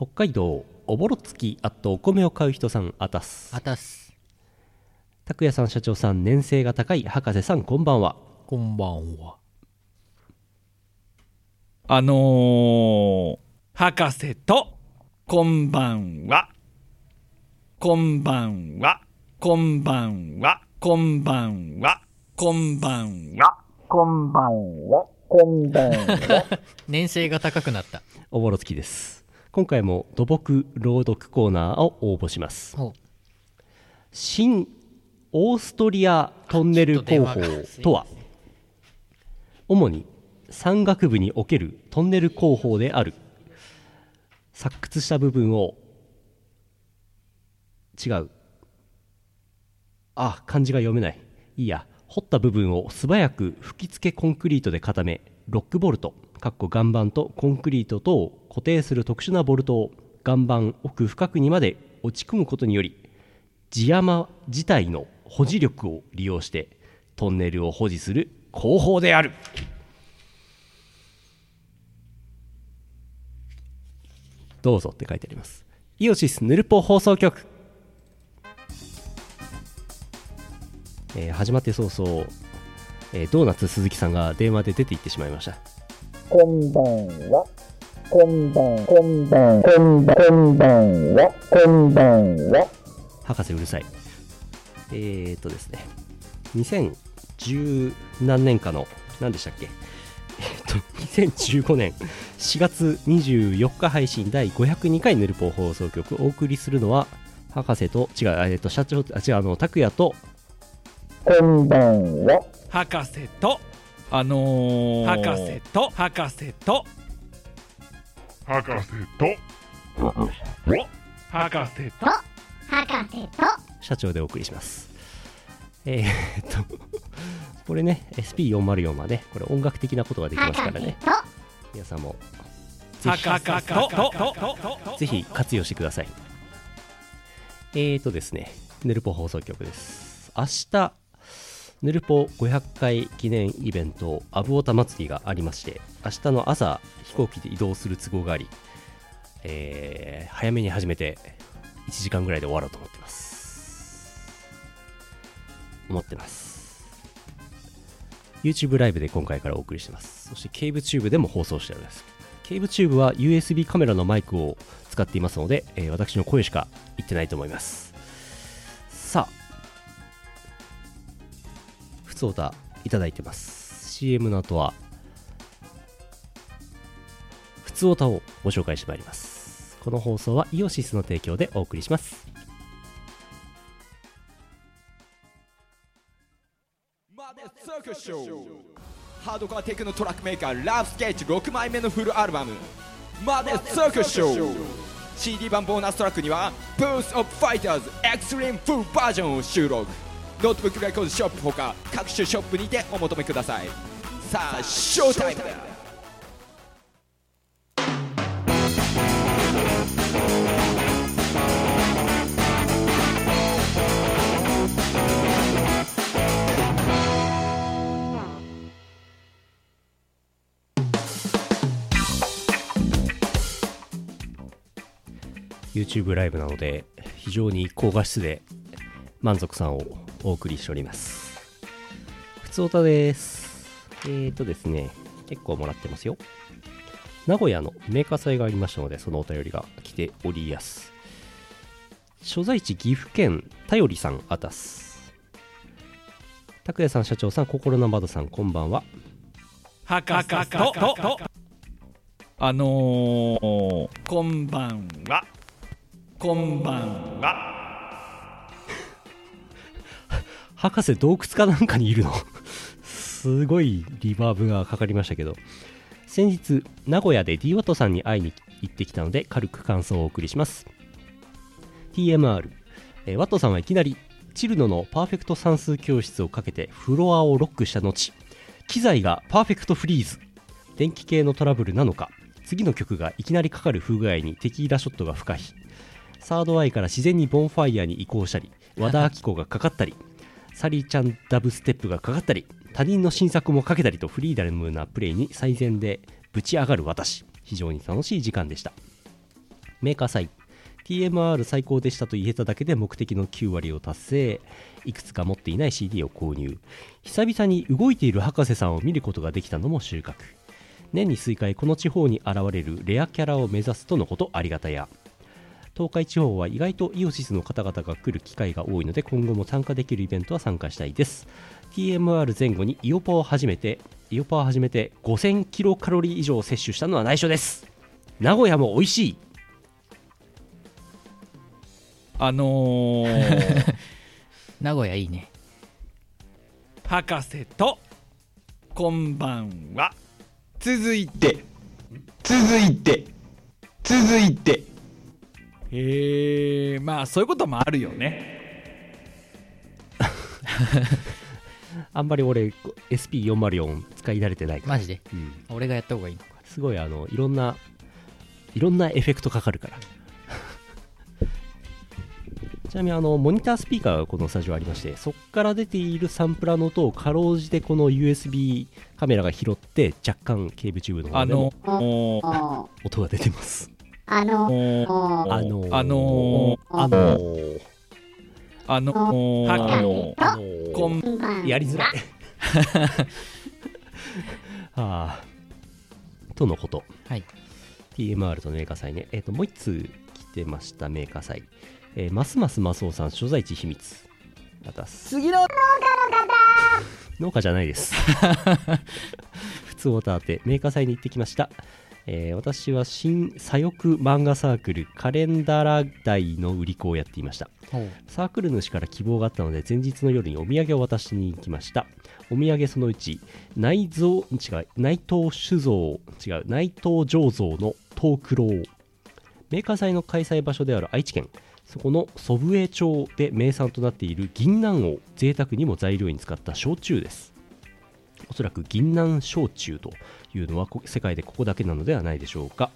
北海道おぼろつきあとお米を買う人さんあたすあたす拓也さん社長さん年性が高い博士さんこんばんはこんばんはあのー、博士と、こんばんは。こんばんは。こんばんは。こんばんは。こんばんは。こんばんは。こんばんは。年性が高くなったおぼろつきです今回も土木朗読コーナーを応募します。ほ新オーストリアトンネル工法とは主に山岳部におけるトンネル工法である。発掘した部分を違う。あ漢字が読めない。いいや。掘った部分を素早く吹き付けコンクリートで固めロックボルトかっこ岩盤とコンクリートとを固定する特殊なボルトを岩盤奥深くにまで落ち込むことにより地山自体の保持力を利用してトンネルを保持する工法である。どうぞって書いてあります。イオシスヌルポ放送局、えー始まって早々、えードーナツ鈴木さんが電話で出て行ってしまいました。こんばんは。こんばん、こんばん、こんばん、こんばんは。こんばんは。博士うるさいえー、っとですね2010何年かの何でしたっけ？えーっと2015年4月24日配信第502回ヌルポ放送局お送りするのは博士と違うえーっと社長あ違うあの拓也とこんばんは。博士と、あのー、博士と、博士と、博士と。博士と、博士と。社長でお送りします。えー、っとこれね SP404 はねこれ音楽的なことができますからね。と。皆さんもぜひ博士と、と、と、と、ぜひ活用してください。えーとですね、ヌルポ放送局です。明日、ヌルポ500回記念イベント、アブオタ祭りがありまして、明日の朝、飛行機で移動する都合があり、えー早めに始めて、1時間ぐらいで終わろうと思ってます。思ってます。YouTube ライブで今回からお送りしてます。そして、 CaveTube でも放送しております。 CaveTube は USB カメラのマイクを使っていますので、えー私の声しか言ってないと思いますふつおたいただいてます。CM の後はふつおたをご紹介してまいります。この放送は IOSYS の提供でお送りします。マネスサーカスショー。ハードコアテクノトラックメーカーラブスケッチ6枚目のフルアルバム。マネスサーカスショー。CD 版ボーナストラックにはブース・オブ・ファイターズエクストリームフルバージョンを収録。ノートブックレコードショップほか各種ショップにてお求めください。さあショータイムだ。ー YouTube ライブなので非常に高画質で満足さんをお送りしております。普通歌です。えーとですね結構もらってますよ。名古屋のメーカー祭がありましたのでそのお便りが来ておりやす。所在地岐阜県頼りさんあたす。拓也さん社長さん心のバドさんこんばんは。博士と、と、と、あのー、こんばんは。こんばんは。博士洞窟かなんかにいるの。すごいリバーブがかかりましたけど。先日名古屋で d ワットさんに会いに行ってきたので軽く感想をお送りします。TMR、えーワットさんはいきなりチルノのパーフェクト算数教室をかけてフロアをロックした後機材がパーフェクトフリーズ。電気系のトラブルなのか。次の曲がいきなりかかる不具合にテキーラショットが不可避。サードアイから自然にボンファイヤーに移行したり和田アキ子がかかったり。サリーちゃんダブステップがかかったり他人の新作もかけたりとフリーダムなプレイに最前でぶち上がる私。非常に楽しい時間でした。メーカー祭 TMR 最高でしたと言えただけで目的の9割を達成。いくつか持っていない CD を購入。久々に動いている博士さんを見ることができたのも収穫。年に数回この地方に現れるレアキャラを目指すとのこと。ありがたや。東海地方は意外とイオシスの方々が来る機会が多いので今後も参加できるイベントは参加したいです。TMR 前後にイオパを始めてイオパを始めて5000キロカロリー以上摂取したのは内緒です。名古屋も美味しい。あのー、名古屋いいね。博士とこんばんは続いて。続いて。続いてへえまあそういうこともあるよね。あんまり俺 SP404 使い慣れてないから、マジで？うん、俺がやった方がいいのか。すごいあのいろんないろんなエフェクトかかるから。ちなみにあのモニタースピーカーがこのスタジオありましてそこから出ているサンプラーの音をかろうじてこの USB カメラが拾って若干ケーブルチューブのあ方でものー、音が出てますあのあのあのー、あのあのー、あのー、あはのー、あのーこん。やりづらい。は あとのこと。はい。TMR とメーカー祭ね。えっ、ともう一通来てましたメーカー祭。えーますますマスオさん所在地秘密。また次の。農家じゃないです。普通オタ当てメーカー祭に行ってきました、えー私は新左翼漫画サークルカレンダラ大の売り子をやっていました。サークル主から希望があったので前日の夜にお土産を渡しに行きました。お土産そのうち内蔵違う内藤酒造違う内藤醸造の東九郎。メーカー祭の開催場所である愛知県そこの祖父江町で名産となっている銀杏を贅沢にも材料に使った焼酎です。おそらく銀杏焼酎というのはこ世界でここだけなのではないでしょうか。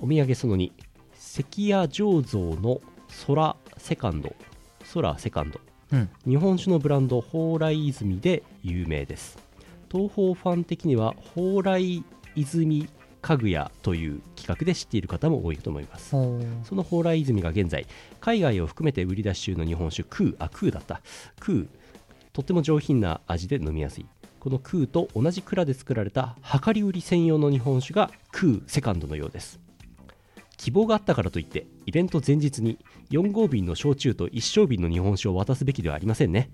お土産その2関谷醸造の空セカンド。空セカンド。うん。日本酒のブランド蓬莱泉で有名です。東宝ファン的には蓬莱泉家具屋という企画で知っている方も多いと思います。その蓬莱泉が現在海外を含めて売り出し中の日本酒クーあクーだった。クーとっても上品な味で飲みやすいこのクーと同じ蔵で作られた量り売り専用の日本酒がクーセカンドのようです。希望があったからといってイベント前日に4合瓶の焼酎と1升瓶の日本酒を渡すべきではありませんね。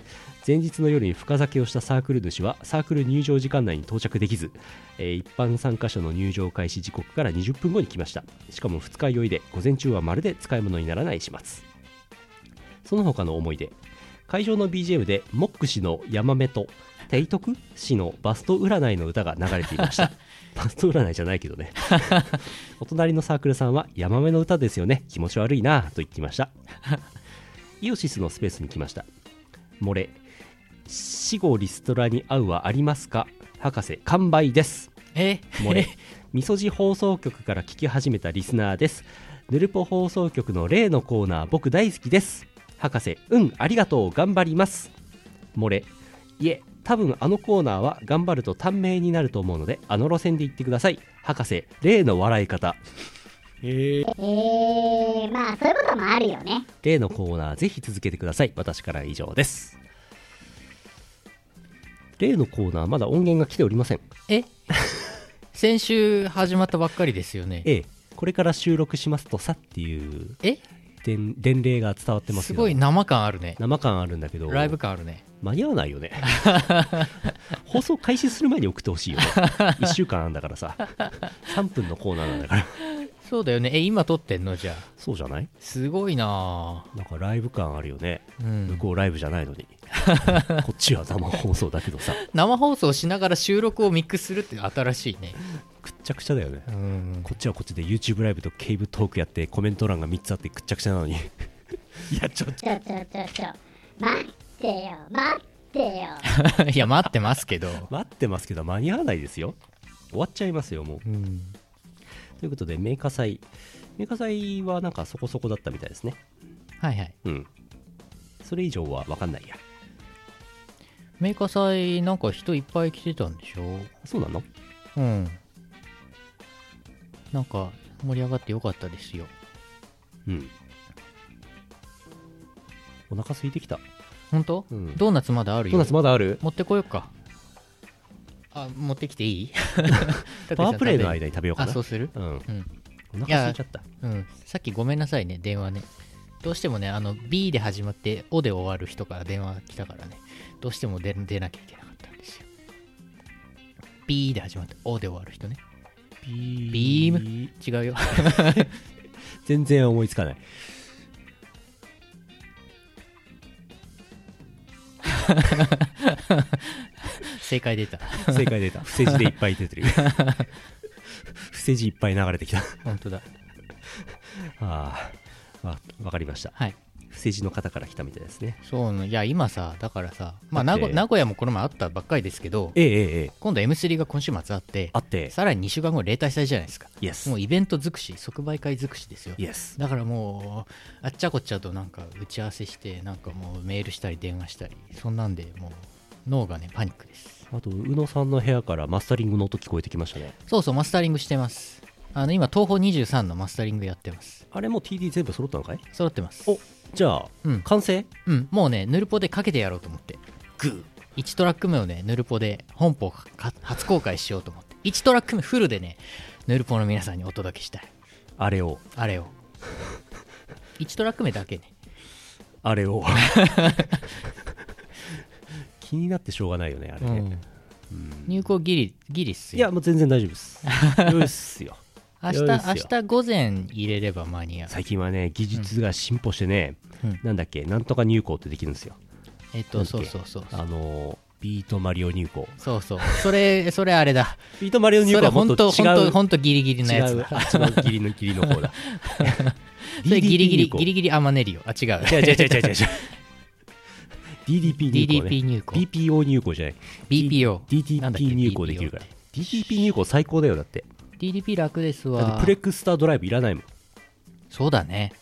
前日の夜に深酒をしたサークル主はサークル入場時間内に到着できず、えー一般参加者の入場開始時刻から20分後に来ました。しかも二日酔いで午前中はまるで使い物にならない始末。その他の思い出。会場の BGM でモック氏のヤマメとテイトク氏のバスト占いの歌が流れていました。バスト占いじゃないけどね。お隣のサークルさんはヤマメの歌ですよね。気持ち悪いなぁと言っていました。イオシスのスペースに来ました。漏れ。死後リストラに会うはありますか？博士完売です。え？漏れ。みそじ放送局から聞き始めたリスナーです。ヌルポ放送局の例のコーナー僕大好きです。博士うんありがとう。頑張ります。漏れ。いえ多分あのコーナーは頑張ると短命になると思うのであの路線で行ってください。博士例の笑い方。へええー、まあそういうこともあるよね。例のコーナーぜひ続けてください。私からは以上です。例のコーナーまだ音源が来ておりません。え？先週始まったばっかりですよね。ええ。これから収録しますとさっていうえ？伝伝令が伝わってますすごい生感あるね。生感あるんだけどライブ感あるね。間に合わないよね。放送開始する前に送ってほしいよね。1週間あんだからさ。3分のコーナーなんだから。そうだよね。え今撮ってんの？じゃあ。そうじゃない？すごいな。なんかライブ感あるよね、ぁうん。向こうライブじゃないのに。こっちは生放送だけどさ。生放送しながら収録をミックスするって新しいねくっちゃくちゃだよね。うん。こっちはこっちで YouTube ライブとケーブトークやってコメント欄が3つあってくっちゃくちゃなのに。いやちょっとちょちょちょちょ。待ってよ待ってよ。いや待ってますけど。待ってますけど間に合わないですよ。終わっちゃいますよもう。うん。ということでメーカー祭。メーカー祭はなんかそこそこだったみたいですね。はいはい。うん。それ以上は分かんないや。メーカー祭なんか人いっぱい来てたんでしょ？そうなの？うんなんか盛り上がってよかったですよ。うん。お腹空いてきた。本当、うん。ドーナツまだあるよ。ドーナツまだある？持ってこようか。あ持ってきていい？パワープレイの間に食べようかな。あそうする？うん。うん。お腹空いちゃった。うん。さっきごめんなさいね電話ね。どうしてもねあの B で始まって O で終わる人から電話来たからね。どうしても出出なきゃいけなかったんですよ。B で始まって O で終わる人ねビビーム？違うよ。全然思いつかない。正解出た。正解出た。伏せ字でいっぱい出てる。伏せ字いっぱい流れてきた。本当だ。あーあわかりました。はい伏せ字の方から来たみたいですね。そうねいや今さだからさまあ名古名古屋もこの前あったばっかりですけどええ。ええええ今度 M3 が今週末あってあって。さらに2週間後例大祭じゃないですか。もうイベント尽くし即売会尽くしですよ。だからもうあっちゃこっちゃとなんか打ち合わせしてなんかもうメールしたり電話したりそんなんでもう脳がねパニックです。あと宇野さんの部屋からマスタリングの音聞こえてきましたね。そうそうマスタリングしてます。あの今東宝23のマスタリングやってます。あれもう TD 全部揃ったのかい？揃ってます。おじゃあ、うん。完成？うん。もうねヌルポでかけてやろうと思って。グー。1トラック目をねヌルポで本邦か初公開しようと思って。1トラック目フルでねヌルポの皆さんにお届けしたい。あれを。あれを。1トラック目だけね。あれを。気になってしょうがないよねあれね、うん。入校ギリギリっすよ。いやもう全然大丈夫です。よいっすよ明日明日午前入れれば間に合う。最近はね技術が進歩してね、うん。なんだっけなんとか入稿ってできるんですよ。えっとそうそうそうあのービートマリオ入稿。そうそう。それ それあれだ。ビートマリオ入稿はもっ本当本と違う当本当ギリギリのやつだ。あ違うギリのギリの方だ。それギリギリギリギリアマネリオあ違う。違う違う違う違う DDP 入稿、ね、DDP 入稿。BPO 入稿じゃない。BPO なんだっけ？DDP 入稿できるから。DDP 入稿最高だよだって DDP 楽ですだっわてプレックスタードライブいらないもん。そうだね。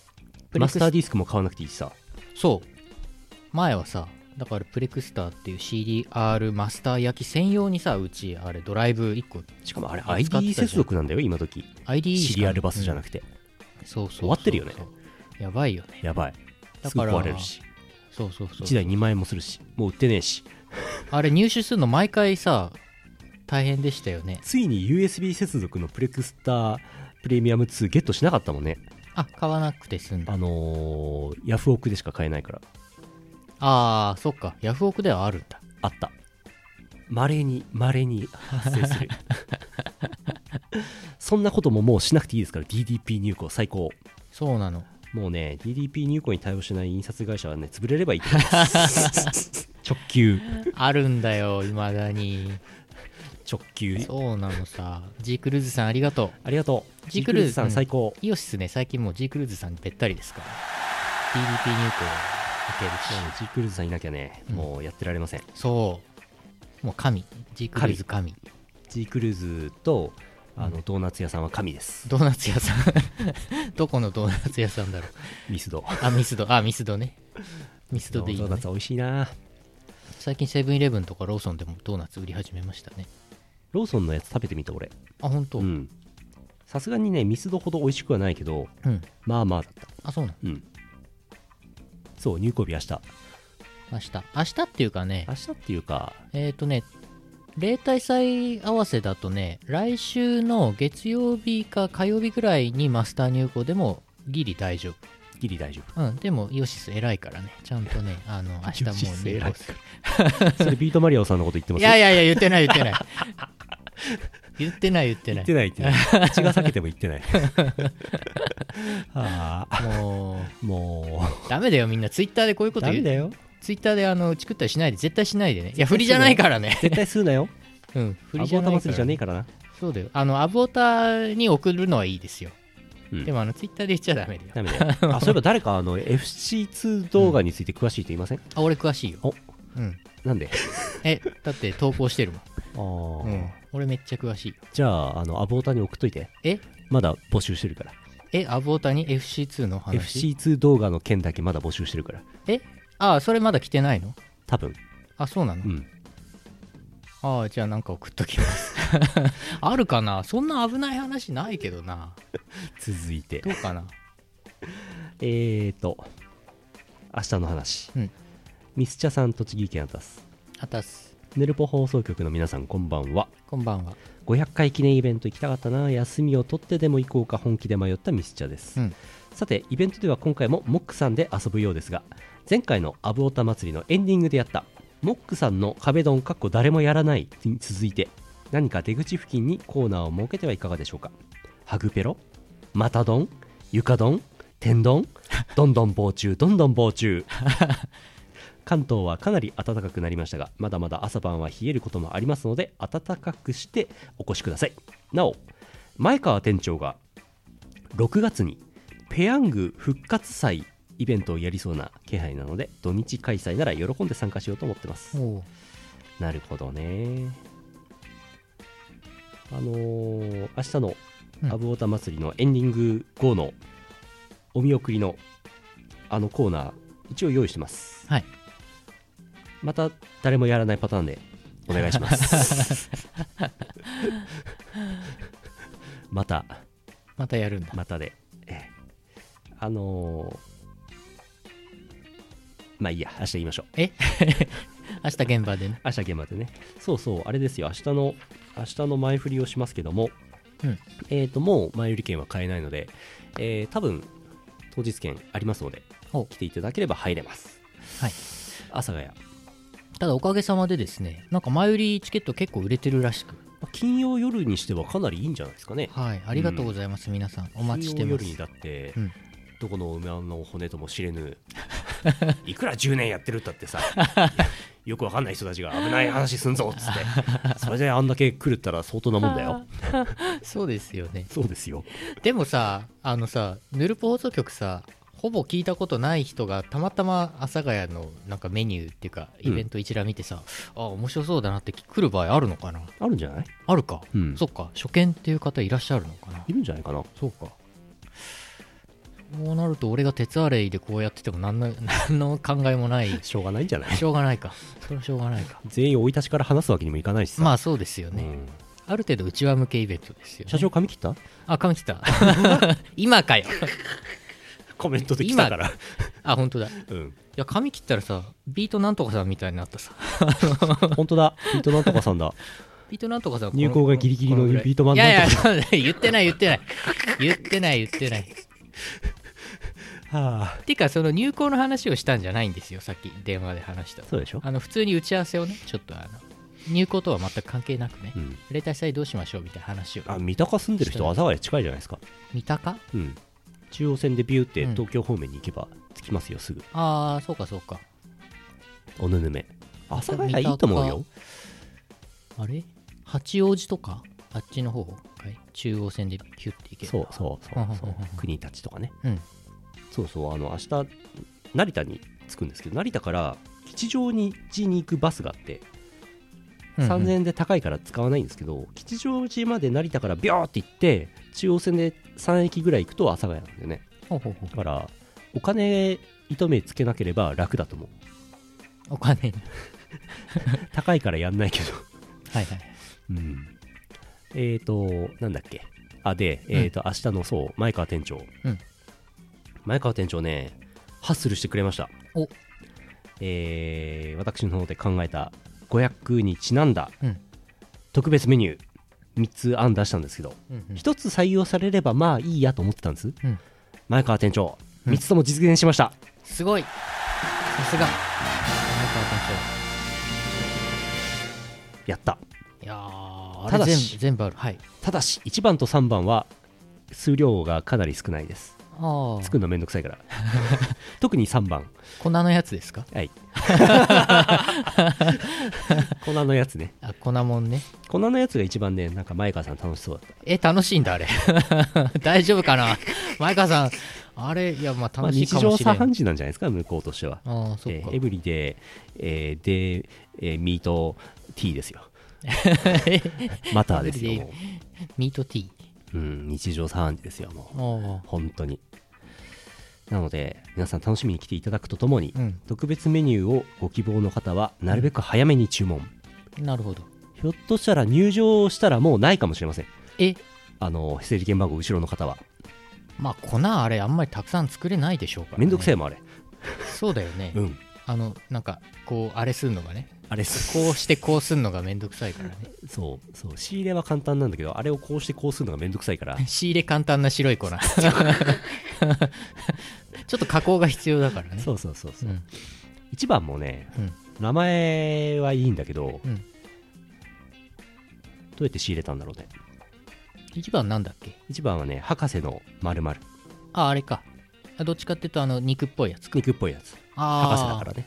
プレクスマスターディスクも買わなくていいしさ。そう。前はさだからプレクスターっていう CDR マスター焼き専用にさうちあれドライブ1個しかもあれ使ってた ID じゃん。接続なんだよ今時。ID シリアルバスじゃなくて、て、そうそうそう終わってるよね。やばいよね。やばい。すぐだから壊れるし。そうそうそう1台2万円もするし。もう売ってねえし。あれ入手するの毎回さ大変でしたよね。ついに USB 接続のプレクスタープレミアム2ゲットしなかったもんね。あ買わなくて済んだ。あのー、ヤフオクでしか買えないから。ああそっか。ヤフオクではあるんだ。あった。まれにまれに発生する。そんなことももうしなくていいですから DDP 入稿最高。そうなの。もうね DDP 入稿に対応しない印刷会社はね潰れればいいと思います。直球。あるんだよいまだに直球。そうなのさ。G クルーズさんありがとありがとう。G ジクルーズさうんん最高、うイオシスね。最近もう G クルーズさんにべったりですから。DDP 入稿いけるし。G クルーズさんいなきゃね、うん。もうやってられません。そう。もう神。G クルーズ神。G クルーズとあのドーナツ屋さんは神です。ドーナツ屋さん。どこのドーナツ屋さんだろう。ミスド。あミスド。あミスドね。ミスドでいいのね。ドーナツ美味しいな。最近セブンイレブンとかローソンでもドーナツ売り始めましたねローソンのやつ食べてみた俺。あ本当？ううん、んさすがにねミスドほど美味しくはないけどまあまあだった。あそうなの？うん。そう入校日明日。明日。明日っていうかね。明日っていうか。えっ、ー、とね例大祭合わせだとね来週の月曜日か火曜日ぐらいにマスター入校でもギリ大丈ギリ大丈夫。うんでもイオシス偉いからね。ちゃんとねあの 明日もうス入偉い。それビートマリアオさんのこと言ってます？いやいやいや言ってない言ってない。言ってない 言ってない。言ってない言ってない。口が裂けても言ってない。ああももう。ダメだよみんな。ツイッターでこういううこと言う。ダメだよ。ツイッターであのチクったりしないで。絶対しないでねいや振りじゃないからね。絶対するなよ。うん振りじゃないから。ータ祭りじゃねえからな。そうだよ。あのアボタに送るのはいいですよ、うん。でもあのツイッターで言っちゃダメだよ。ダメだよ。あそういえば誰かあの FC2 動画について詳しい人いません、あ俺詳しいよ。お。うん。なんで？えだって投稿してるあもん、ー。うん、俺めっちゃ詳しい。よじゃああのアボータに送っといて。え？まだ募集してるから。えアボタに？FC2 の話？FC2 動画の件だけまだ募集してるから。え？あそれまだ来てないの？多分。あそうなの、うんああじゃあなんか送っときます。あるかな？そんな危ない話ないけどな。続いて。どうかな？えーと明日の話、うん。ミスチャさん栃木県アタス。あたすネルポ放送局の皆さんこんばんは。こんばんは。500回記念イベント行きたかったな。休みを取ってでも行こうか本気で迷ったミスチャです、うん。さてイベントでは今回もモックさんで遊ぶようですが前回のアブオタ祭りのエンディングでやったモックさんの壁ドンかっこ誰もやらないに続いて何か出口付近にコーナーを設けてはいかがでしょうか？ハグペロ？マタドン？床ドン？天丼 どんどん防虫？どんどん防虫？関東はかなり暖かくなりましたがまだまだ朝晩は冷えることもありますので暖かくしてお越しください。なお前川店長が6月にペヤング復活祭イベントをやりそうな気配なので土日開催なら喜んで参加しようと思ってます。おう。なるほどね。あのー明日のうん。アブオタ祭りのエンディング後のお見送りのあのコーナー一応用意してます。はい。また誰もやらないパターンでお願いします。また。またやるんだ。またで、ええ。あのーまあいいや明日言いましょう。え？明日現場でね。明日現場でね。そうそうあれですよ。明日の明日の前振りをしますけども、うん。えっ、ともう前売り券は買えないので、えー多分当日券ありますのでお来ていただければ入れます。はい。阿佐ヶ谷。ただおかげさまでですねなんか前売りチケット結構売れてるらしく。まあ金曜夜にしてはかなりいいんじゃないですかね。はいありがとうございます、皆さん。お待ちしてます。金曜夜にだって、うんどこの馬の骨とも知れぬ いくら10年やってるったってさよくわかんない人たちが危ない話すんぞっつって。それであんだけ来るったら相当なもんだよ。そうですよね。そうですよ。でもさあのさヌルポ放送局さほぼ聞いたことない人がたまたま阿佐ヶ谷のなんかメニューっていうかイベント一覧見てさ、あ面白そうだなって来る場合あるのかな？あるんじゃない？あるか、うん。そっか。初見っていう方いらっしゃるのかな？いるんじゃないかな？そうかそうなると俺が鉄アレイでこうやってても何の 何の考えもない。しょうがないんじゃない？しょうがないかそれはしょうがないか。全員生い立ちから話すわけにもいかないしさ、まあそうですよね、うん。ある程度内輪向けイベントですよ、ね、社長髪切った？あ髪切った。今かよ。コメントで来たから。あ本当だ。いうん。や髪切ったらさビートなんとかさんみたいになったさ。本当だ。ビートなんとかさんだ。ビートなんとかさん入校がギリギリのビートマンいやいやなんとそう言ってない言ってない。言ってない言ってない はあ。ていうかその入校の話をしたんじゃないんですよさっき電話で話したそうでしょ？あの普通に打ち合わせをねちょっとあの入校とは全く関係なくね、うん。例大祭どうしましょうみたいな話を。あ三鷹住んでる人阿佐ヶ谷近いじゃないですか。三鷹？うん。中央線でビューってうん。東京方面に行けば着きますよすぐ。ああそうかそうか。おぬぬめ。阿佐ヶ谷いいと思うよ。あれ？八王子とか？あっちの方？かい。中央線でキュッて行けばそうそうそううんそううんうん。う。ん国立とかね。うん。そうそう。あの明日成田に着くんですけど成田から吉祥寺に行くバスがあってうんうん。3000円で高いから使わないんですけど、吉祥寺まで成田からビョーって行って中央線で3駅ぐらい行くと阿佐ヶ谷なんでね。ほうほうほう。だからお金糸目つけなければ楽だと思う。お金。に 高いからやんないけど。はいはい。うんえーとなんだっけ？あでえーと、明日のそう前川店長、うん。前川店長ねハッスルしてくれました。お。えー私の方で考えた500にちなんだうん。特別メニュー3つ案出したんですけど、うんうん。1つ採用されればまあいいやと思ってたんです、うん。前川店長うん。3つとも実現しました、すごい。さすが。前川やった。店長いやただしれ全部ある。はい。ただし1番と3番は数量がかなり少ないです。ああ。作るのめんどくさいから。特に3番。粉のやつですか？はい。粉のやつね。あ粉もんね。粉のやつが一番ねなんか前川さん楽しそうだった。え楽しいんだあれ。大丈夫かな？前川さんあれいやまあまあ、楽しい日常かもしれん、茶飯事なんじゃないですか？向こうとしては。ああそっか、えーエブリデイ、えーで、えーミートティーですよ マターですよもミートティう、うん、日常茶飯事ですよもう。本当に。なので皆さん楽しみに来ていただくとともに、あうん。特別メニューをご希望の方はなるべく早めに注文、なるほど。ひょっとしたら入場したらもうないかもしれません。え？あの整理券番号後ろの方は。まあ粉あれあんまりたくさん作れないでしょうから、ね、めんどくせえもんあれ。そうだよね、うんあのなんかこうあれすんのがねあれこうしてこうすんのがめんどくさいからね。そうそう。仕入れは簡単なんだけどあれをこうしてこうするのがめんどくさいから。仕入れ簡単な白い粉。ちょっと加工が必要だからね。そうそうそうそう、うん。一番もね、うん。名前はいいんだけど、うん。どうやって仕入れたんだろうね。一番なんだっけ？一番はね博士の〇〇。ああれか。あどっちかっていうとあの肉っぽいやつか。肉っぽいやつ。あ博士だからね。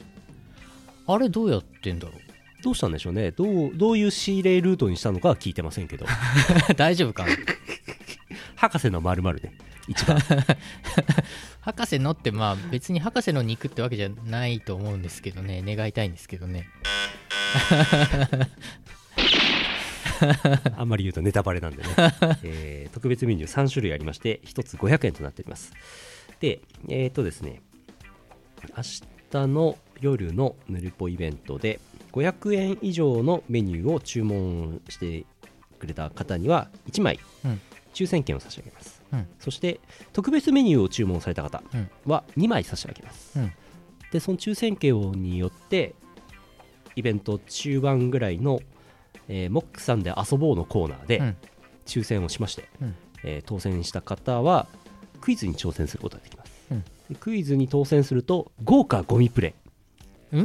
あれどうやってんだろどうしたんでしょうね。どうどういう仕入れルートにしたのかは聞いてませんけど。う 大丈夫か？な 博士の〇〇ね。一番。博士のってまあ別に博士の肉ってわけじゃないと思うんですけどね。願いたいんですけどね。あんまり言うとネタバレなんでね、えー特別メニュー3種類ありまして1つ500円となっております。でえっ、とですね明日の夜のヌルポイベントで500円以上のメニューを注文してくれた方には1枚うん。抽選券を差し上げます、うん。そして特別メニューを注文された方うん。は2枚差し上げます、うん。でその抽選券によってイベント中盤ぐらいの、えーモックさんで遊ぼうのコーナーでうん。抽選をしまして、うん。えー当選した方はクイズに挑戦することができます、クイズに当選すると豪華ゴミプレ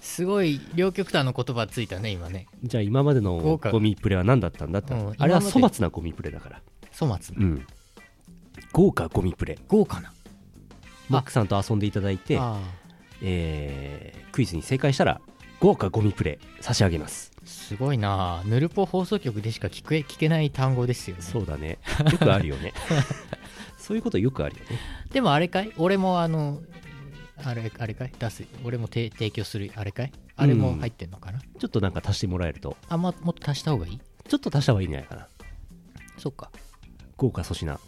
すごい両極端の言葉ついたね今ね。じゃあ今までの豪華。ゴミプレは何だったんだって、うんあれは粗末なゴミプレだから。粗末うん。豪華ゴミプレ豪華な。モックさんと遊んでいただいて、あえークイズに正解したら豪華ゴミプレ差し上げます。ーすごいな。ヌルポ放送局でしか聞け聞けない単語ですよね。そうだね。よくあるよね そういうことよくあるよね。でもあれかい？俺もあのあれあれかい？出す。俺も提提供する。あれかい？あれも入ってんのかな、ちょっとなんか足してもらえると。あんまもっと足した方がいい？ちょっと足した方がいいんじゃないかな。そっか。豪華粗品。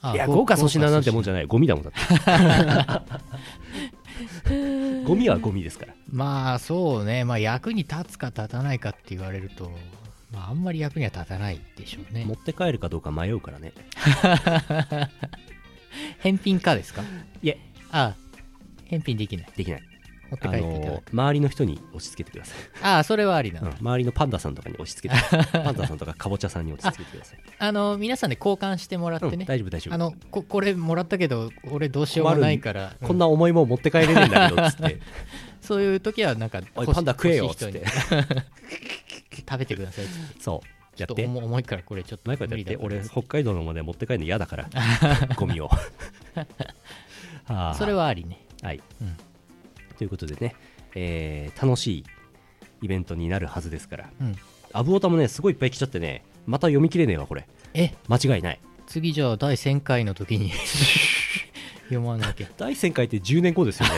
あいや豪華粗品なんてもんじゃゃない。ゴミだもんだって。ゴミはゴミですから。まあそうね。まあ役に立つか立たないかって言われるとまああんまり役には立たないでしょうね。持って帰るかどうか迷うからね。返品かですか？いえ。あ返品できない。できない。持ってあ帰っていただく。の周りの人に押し付けてください、ああそれはありな、うん周りのパンダさんとかに押し付けて。パンダさんとかかぼちゃさんに押し付けてください、あの皆さんで交換してもらってうんね、大丈夫大丈夫。あのここれもらったけど俺どうしようもないから、こんな重いもん持って帰れねえんだけどっつって。そういう時はなんかおいパンダ食えよ欲しい人に。っ食べてください。そう。やって。重重いからこれちょっと無理だ俺北海道のまで持って帰るの嫌だから。ゴミを。はあ。それはありね。はい、うん。ということでね、えー楽しいイベントになるはずですから、うん。アブオタもねすごいいっぱい来ちゃってねまた読み切れねえわこれ。え？間違いない。次じゃあ第1000回の時に。読まなきゃ。第1000回って10年後ですよね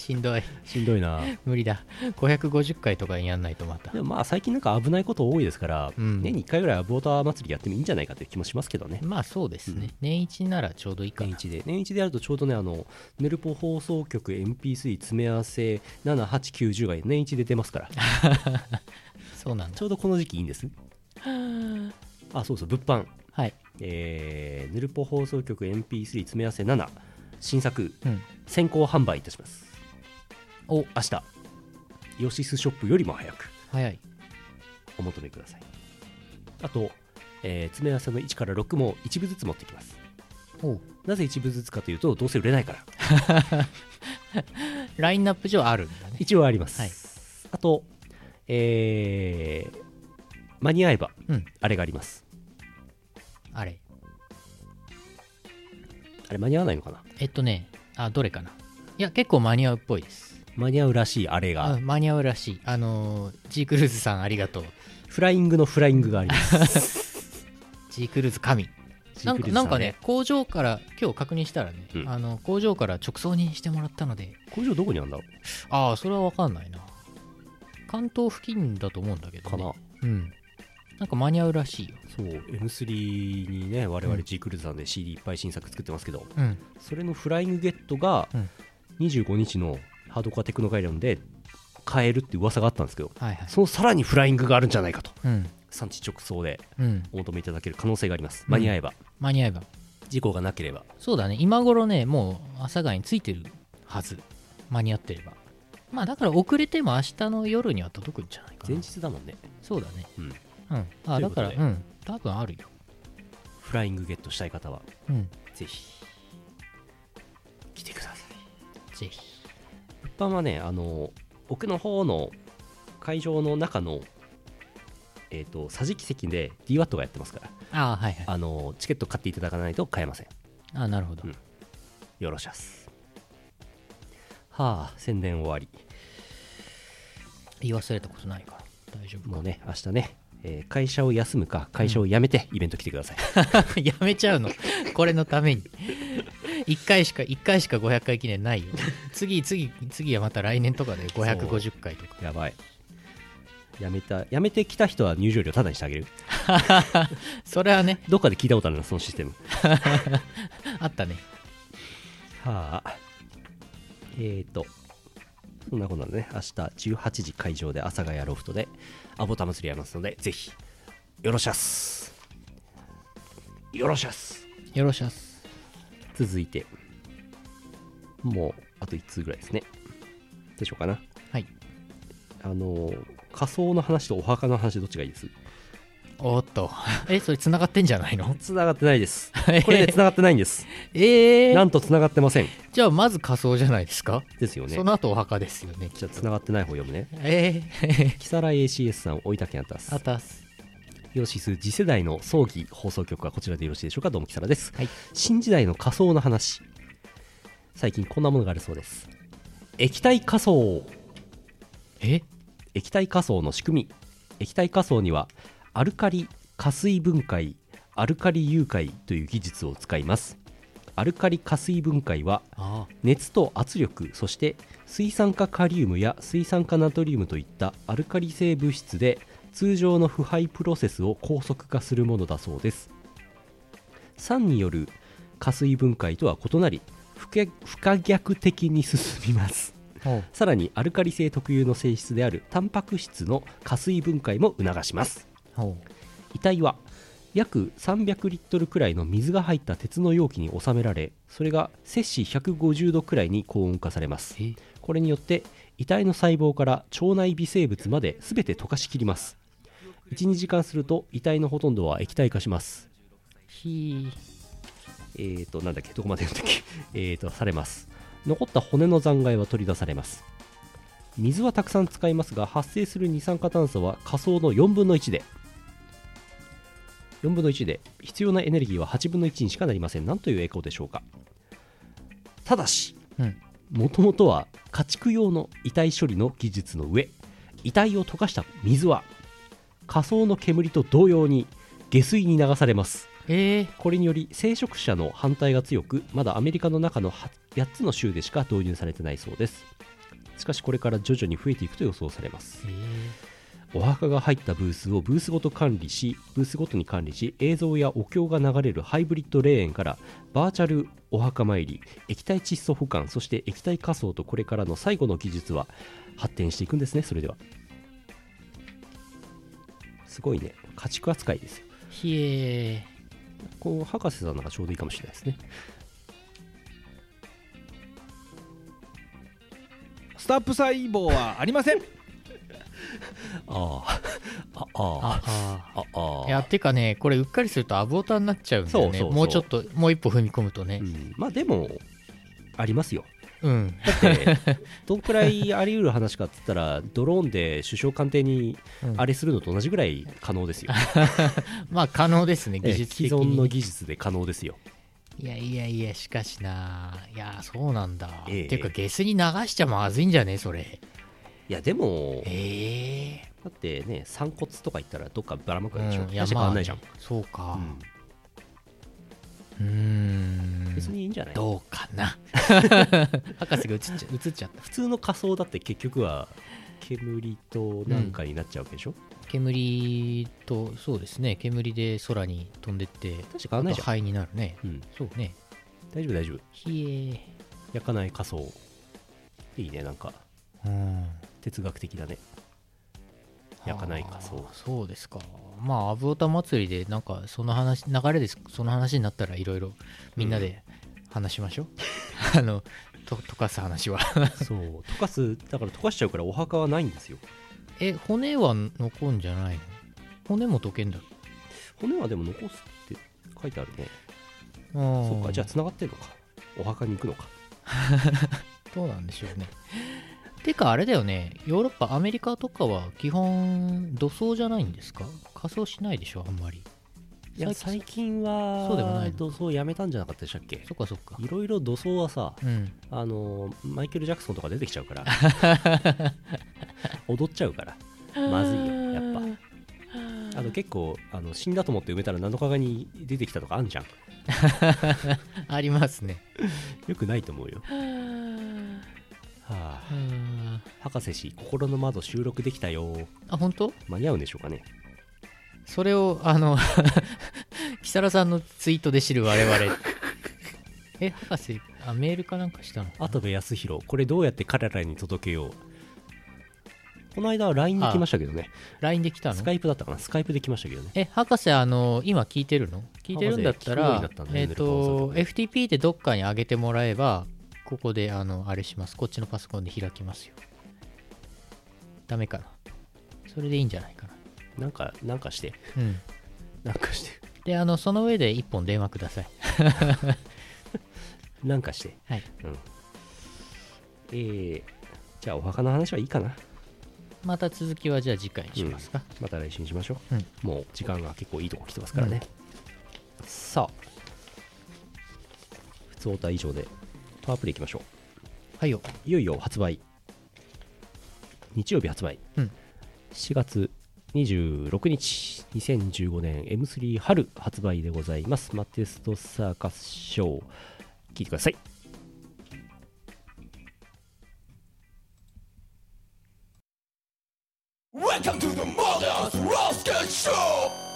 しんどい。しんどいな。無理だ。550回とかにやんないとまた。でもまあ最近なんか危ないこと多いですから、うん。年に1回ぐらいアブオタ祭りやってもいいんじゃないかという気もしますけどね。まあそうですね、年一ならちょうどいいか。な年一で。年一でやるとちょうどねあのネルポ放送局 MP3 詰め合わせ78910が年一で出ますから。そうなんだ。ちょうどこの時期いいんです。あそうそう物販。はい。えー、ヌルポ放送局 MP3 詰め合わせ7新作。うん。先行販売いたしますお明日。ヨシスショップよりも早く。早い。お求めください。あと、えー詰め合わせの1から6も一部ずつ持ってきます。なぜ一部ずつかというとどうせ売れないから。ラインナップ上あるんだね。一応あります、はい。あとえー間に合えばうん。あれがあります。あれ。あれ間に合わないのかな？えっとねあどれかな。いや結構間に合うっぽいです間に合うらしいあれが。あ間に合うらしい。あのー、G クルーズさんありがとう。フライングのフライングがあります。G クルーズ神。なんかなんかね工場から今日確認したらね、うん。あの工場から直送にしてもらったので。工場どこにあるんだろああそれは分かんないな。関東付近だと思うんだけど、かな。うん。なんか間に合うらしいよ。そう M3 にね我々 G クルーズさんで CD いっぱい新作作ってますけど、うん。それのフライングゲットがうん。25日のハードコアテクノガイドンで買えるって噂があったんですけどはいはい。そのさらにフライングがあるんじゃないかと。うん。産地直送でうん。お求めいただける可能性があります。間に合えば、間に合えば。事故がなければ。そうだね。今頃ねもう朝霞についてるはず。間に合ってれば。まあだから遅れても明日の夜には届くんじゃないか前な日だもんね。そうだね。うん。うん。あだからうん。多分あるよ。フライングゲットしたい方はうん。ぜひ。来てください。ぜひ物販はねあの奥の方の会場の中のえっ、と桟敷席で DWAT がやってますから。ああはいはい。あのチケット買っていただかないと買えません。あなるほど、うん。よろしゃす。はあ宣伝終わり。言い忘れたことないか。ら大丈夫もうね明日ね、えー会社を休むか会社を辞めてイベント来てください、やめちゃうの。これのために1回しか1回しか500回記念ないよ。次次次はまた来年とかで550回とか。やばい。辞めた辞めてきた人は入場料タダにしてあげる？それはね。どっかで聞いたことあるなそのシステム。あったね。はあ。えーとそんなことでね。明日18時会場で阿佐ヶ谷ロフトでアボタ祭りやりますのでぜひよろしゃっす。よろしゃっす。よろしゃっす続いて。もうあと1通ぐらいですね。でしょうかな。はい。あの仮装の話とお墓の話どっちがいいです？おっと。えそれ繋がってんじゃないの？繋がってないです。これで繋がってないんです。ええなんと繋がってません。じゃあまず仮装じゃないですか？ですよね。その後お墓ですよね。じゃあ繋がってない方読むね。ええ 木更 ACS さん大分県あたす。あたすヨシス次世代の葬儀放送局はこちらでよろしいでしょうか。どうも木更です、はい。新時代の仮想の話。最近こんなものがあるそうです。液体仮想。え？液体仮想の仕組み。液体仮想にはアルカリ加水分解アルカリ融解という技術を使います。アルカリ加水分解はあ。熱と圧力そして水酸化カリウムや水酸化ナトリウムといったアルカリ性物質で通常の腐敗プロセスを高速化するものだそうです。酸による加水分解とは異なり不可逆的に進みます。さらにアルカリ性特有の性質であるタンパク質の加水分解も促します。ほ遺体は約300リットルくらいの水が入った鉄の容器に収められそれが摂氏150度くらいに高温化されます。え。これによって遺体の細胞から腸内微生物まで全て溶かしきります12時間すると遺体のほとんどは液体化します。ひえーとなんだっけどこまで言うんだっけ？えーとされます。残った骨の残骸は取り出されます。水はたくさん使いますが発生する二酸化炭素は仮想の4分の1で。4分の1で必要なエネルギーは8分の1にしかなりません。何というエコーでしょうか。ただしうん。もともとは家畜用の遺体処理の技術の上遺体を溶かした水は仮想の煙と同様に下水に流されます。えー、これにより聖職者の反対が強くまだアメリカの中の8つの州でしか導入されてないそうです。しかしこれから徐々に増えていくと予想されます。えお墓が入ったブースをブースごと管理しブースごとに管理し映像やお経が流れるハイブリッド霊園からバーチャルお墓参り液体窒素保管そして液体仮想とこれからの最後の技術は発展していくんですねそれではすごいね。家畜扱いですよ。ひえこう博士さんなんちょうどいいかもしれないですね。スタップ細胞はありません。あああああああいてかねこれうっかりするとアブオタになっちゃうんだねもうちょっともう一歩踏み込むとね、うん、まあでもありますようん。だってどんくらいあり得る話かって言ったらドローンで首相官邸にうん。あれするのと同じぐらい可能ですよ、まあ可能ですねええ技術的既存のに技術で可能ですよ。いやいやいやしかしな。いやそうなんだ、ええ。ていうかゲスに流しちゃまずいんじゃねそれ。いやでもええ。だってね散骨とか言ったらどっかばらまくでしょ、うん、い大して変わんないじゃん、まあねそうか。うんうーん。別にいいんじゃない？どうかな。博士が映っちゃ映っちゃった。普通の仮装だって結局は煙となんかになっちゃうわけでしょ、煙とそうですね。煙で空に飛んでって大して変わんないじゃん、灰になるね。うん、そうね。大丈夫大丈夫。ひえ。焼かない仮装いいねなんか。うん。哲学的だね焼かないか。そう。そうですか。まあアブオタ祭りでなんかその話流れですその話になったらいろいろみんなで話しましょう、あのと溶かす話は。そう。溶かすだから溶かしちゃうからお墓はないんですよ。え骨は残んじゃないの？骨も溶けんだ骨はでも残すって書いてあるね。そそっかじゃあ繋がってるのか。お墓に行くのか。どうなんでしょうねてかあれだよね。ヨーロッパアメリカとかは基本土葬じゃないんですか？仮装しないでしょあんまり。いや最近はそうでもない土葬やめたんじゃなかったでしたっけ？そっかそっか。いろいろ土葬はさうん。あのマイケル・ジャクソンとか出てきちゃうから。踊っちゃうから。まずいよやっぱ。あの結構あの死んだと思って埋めたら7日後に出てきたとかあんじゃん。ありますね。よくないと思うよはあ。うん博士氏心の窓収録できたよ。あ本当？間に合うんでしょうかね。それをあの 木更さんのツイートで知る我々。え博士あメールかなんかしたの跡部康弘これどうやって彼らに届けよう？この間は LINE で来ましたけどね。LINE で来たの？スカイプだったかな？スカイプで来ましたけどね。え博士あの今聞いてるの？聞いてるんだったらえっ、と FTP でどっかに上げてもらえばここであのあれします。こっちのパソコンで開きますよ。ダメかな。それでいいんじゃないかな。なんかなんかして。うん。なんかして。であのその上で1本電話ください。なんかして。はい。うん。えー、じゃあお墓の話はいいかな。また続きはじゃあ次回にしますか、また来週にしましょう、うん。もう時間が結構いいとこ来てますからね、さあ普通オタ以上でパワープレイいきましょはいよ。ういよいよ発売。日曜日発売、うん。4月26日。2015年。M3 春発売でございます。マテストサーカスショー。聞いてください。Welcome to the Mother's Rocket Show!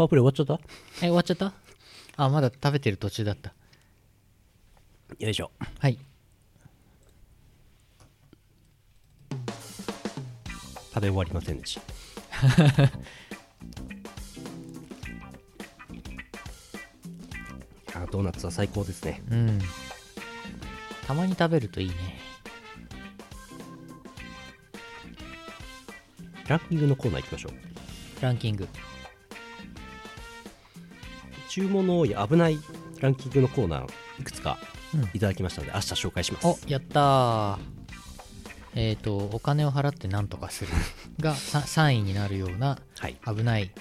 パワープレイ終わっちゃった？え終わっちゃった？あまだ食べてる途中だった。よいしょ。はい。食べ終わりませんでした。あドーナツは最高ですね。うん。たまに食べるといいね。ランキングのコーナー行きましょう。ランキング注文の多い危ないランキングのコーナーいくつかうん。いただきましたので、明日紹介します。おやったー。えっ、とお金を払って何とかする がさ3位になるようなはい。危ない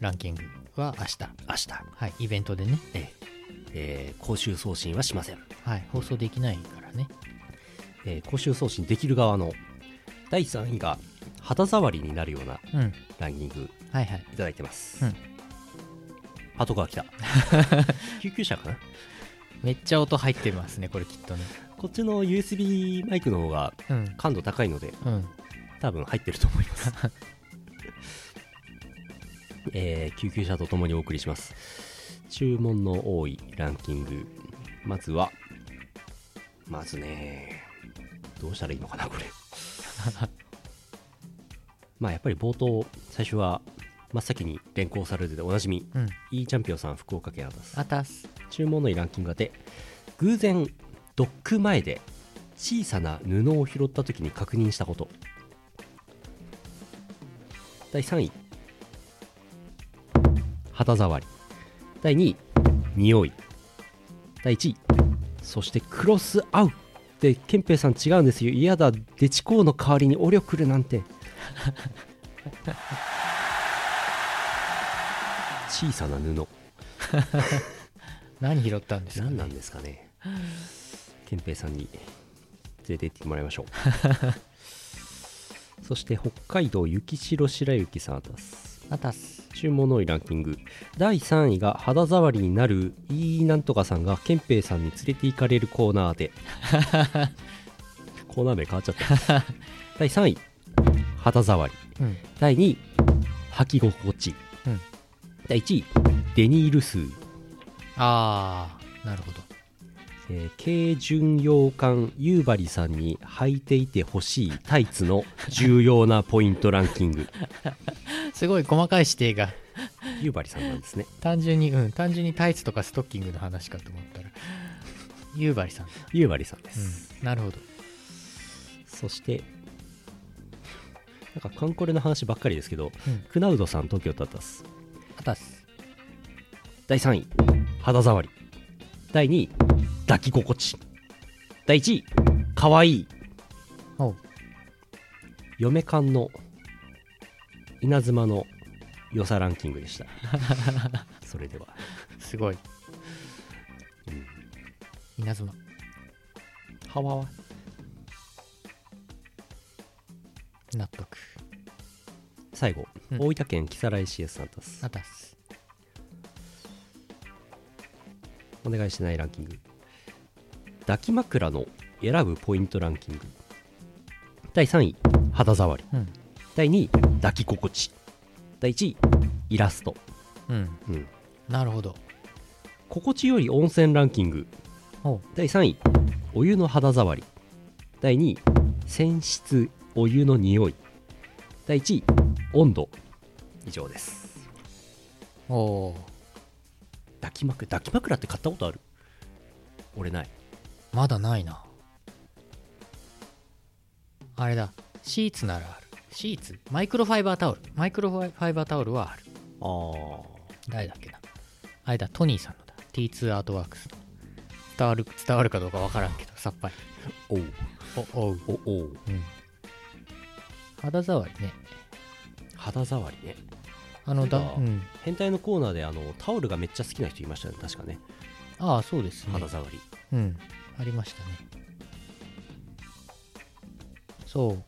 ランキングは明日。明日、はいイベントでね。ええ。ー公衆送信はしません。はい放送できないからね。えー公衆送信できる側の第3位が肌触りになるようなうん。ランキングはいはい。いただいてます。うんパトカー来た。救急車かなめっちゃ音入ってますねこれきっとねこっちの USB マイクの方がうん感度高いのでうん多分入ってると思います。えー救急車とともにお送りします。注文の多いランキング。まずは、まずね、どうしたらいいのかな、これ。まあやっぱり冒頭、最初は真っ先に連行されてておなじみ、うん。E チャンピオンさん、福岡県アタス。あたす注文のいいランキングがで偶然ドック前で小さな布を拾った時に確認したこと。第3位。肌触り。第2位。匂い。第1位。そしてクロスアウってケンペイさん違うんですよ。嫌だ。デチコーの代わりにオリョクルなんて 小さな布。何拾ったんですか何なんですかね？憲兵さんに連れて行ってもらいましょう。そして北海道雪城白雪さんあたす。あたす。注文の多いランキング。第3位が肌触りになるいいなんとかさんが憲兵さんに連れて行かれるコーナーで。コーナー名変わっちゃった。第3位肌触り。うん。第2位履き心地、うん第1位デニール数ああなるほど。えー軽巡洋艦夕張さんに履いていてほしいタイツの 重要なポイントランキング。すごい細かい指定が。夕張さんなんですね。単純にうん単純にタイツとかストッキングの話かと思ったら。夕張さん。夕張さんです、うんなるほど。そしてなんかカンコレの話ばっかりですけど、うん。クナウドさん東京タタスあたす。第3位肌触り。第2位抱き心地。第1位かわい。い嫁缶の稲妻の良さランキングでした。それでは。すごい、稲妻。は？わわ納得最後、うん。大分県木更津市 S さんです。あたす。お願いしてないランキング。抱き枕の選ぶポイントランキング。第3位肌触り。うん。第2位抱き心地。第1位イラスト、うん。うん、なるほど。心地よい温泉ランキング。お。う第3位お湯の肌触り。第2位泉質お湯の匂い。第1位温度。以上です。おう抱き枕抱き枕って買ったことある？俺ない。まだないな。あれだ。シーツならある。シーツ？マイクロファイバータオル。マイクロファイバータオルはある。あー。誰だっけな。あれだ。トニーさんのだ。T2 アートワークスの。伝わる伝わるかどうかわからんけどさっぱり。おう。おおう。おおう。うん。肌触りね肌触りね。あのだそうん。変態のコーナーであのタオルがめっちゃ好きな人いましたね確かね。ああそうですね。肌触り、うん。ありましたね。そう。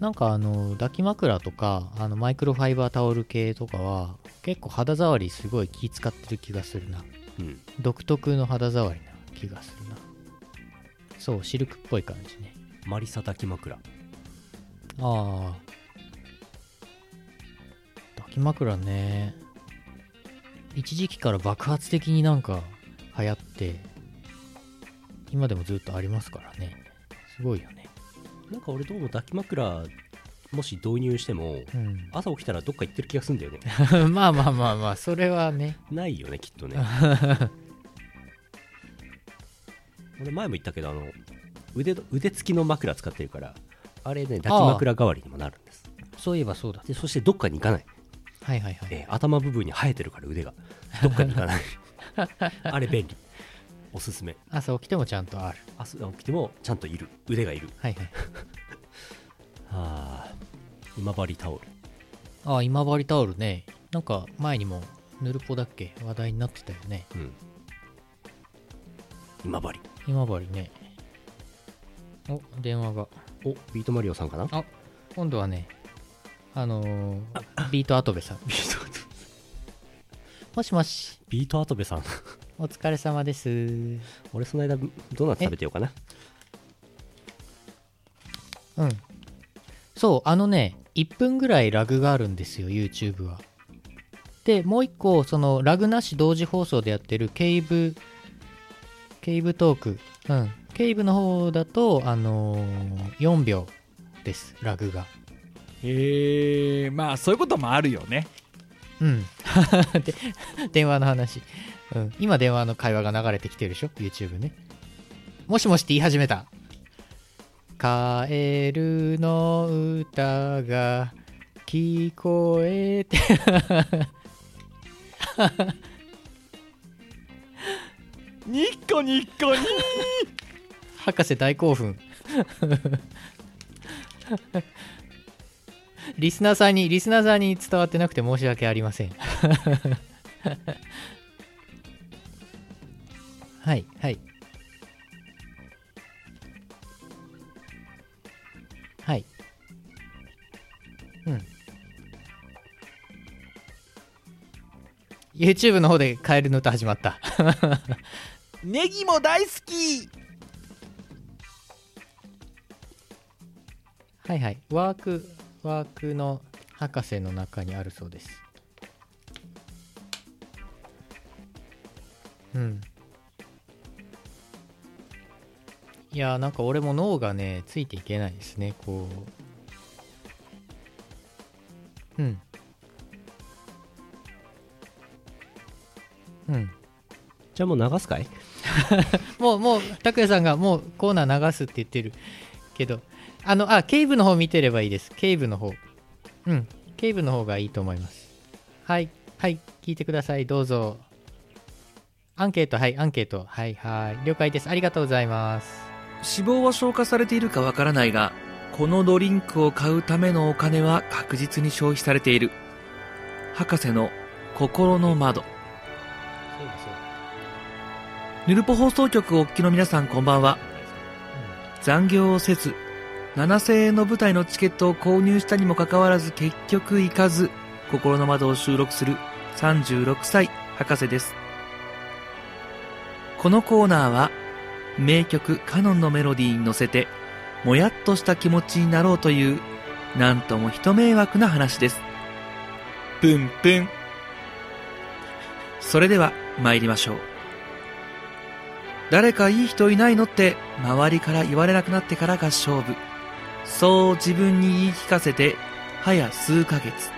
なんかあの抱き枕とかあのマイクロファイバータオル系とかは結構肌触りすごい気使ってる気がするな。うん。独特の肌触りな気がするな。そうシルクっぽい感じね。マリサ抱き枕。ああ。抱き枕ね。一時期から爆発的になんか流行って今でもずっとありますからね。すごいよね。なんか俺どうも抱き枕もし導入してもうん。朝起きたらどっか行ってる気がするんだよね。まあまあまあまあそれはね。ないよねきっとね。俺前も言ったけどあの腕の腕付きの枕使ってるからあれね抱き枕代わりにもなるんです。そういえばそうだ。でそしてどっかに行かない、はいはいはい。えー頭部分に生えてるから腕が。どっかに行かない。あれ便利。おすすめ。朝起きてもちゃんとある。朝起きてもちゃんといる。腕がいる。はいはい。は あ今治タオル。あ今治タオルね。なんか前にもヌルポだっけ？話題になってたよね。うん。今治。今治ね。お電話が。おビートマリオさんかな？あ今度はねあのービートアトベさん。ビートもしもし。ビートアトベさん。お疲れ様です。俺その間ドーナツ食べてようかな。うん。そうあのね1分ぐらいラグがあるんですよ YouTube は。でもう一個そのラグなし同時放送でやってるケイブケイブトーク。うん。ケイブの方だとあのー4秒ですラグがへえまあそういうこともあるよね。うん。で電話の話、うん、今電話の会話が流れてきてるでしょ？YouTube ね。もしもしって言い始めた。カエルの歌が聞こえて。ニッコニッコニ 博士大興奮リスナーさんにリスナーさんに伝わってなくて申し訳ありません。はいはい。はい。うん。YouTube の方でカエルの歌始まった。ネギも大好き。はいはい。ワーク、ワークの博士の中にあるそうです。うん。いやーなんか俺も脳がね、ついていけないですね、こう。うん。うん。じゃあもう流すかい？もう、もう、拓也さんがもうコーナー流すって言ってるけど、あの、あ、ケイブの方見てればいいです。ケイブの方。うん、ケイブの方がいいと思います。はい、はい、聞いてください。どうぞ。アンケート、はい、アンケート。はい、はい。了解です。ありがとうございます。脂肪は消化されているかわからないが、このドリンクを買うためのお金は確実に消費されている。博士の心の窓。ヌルポ放送局をお聞きの皆さんこんばんは。残業をせず、7000円の舞台のチケットを購入したにもかかわらず結局行かず、心の窓を収録する36歳博士です。このコーナーは、名曲カノンのメロディーに乗せて、もやっとした気持ちになろうという、なんとも人迷惑な話です。ぷんぷん。それでは参りましょう。誰かいい人いないのって周りから言われなくなってからが勝負。そう自分に言い聞かせて、早数ヶ月。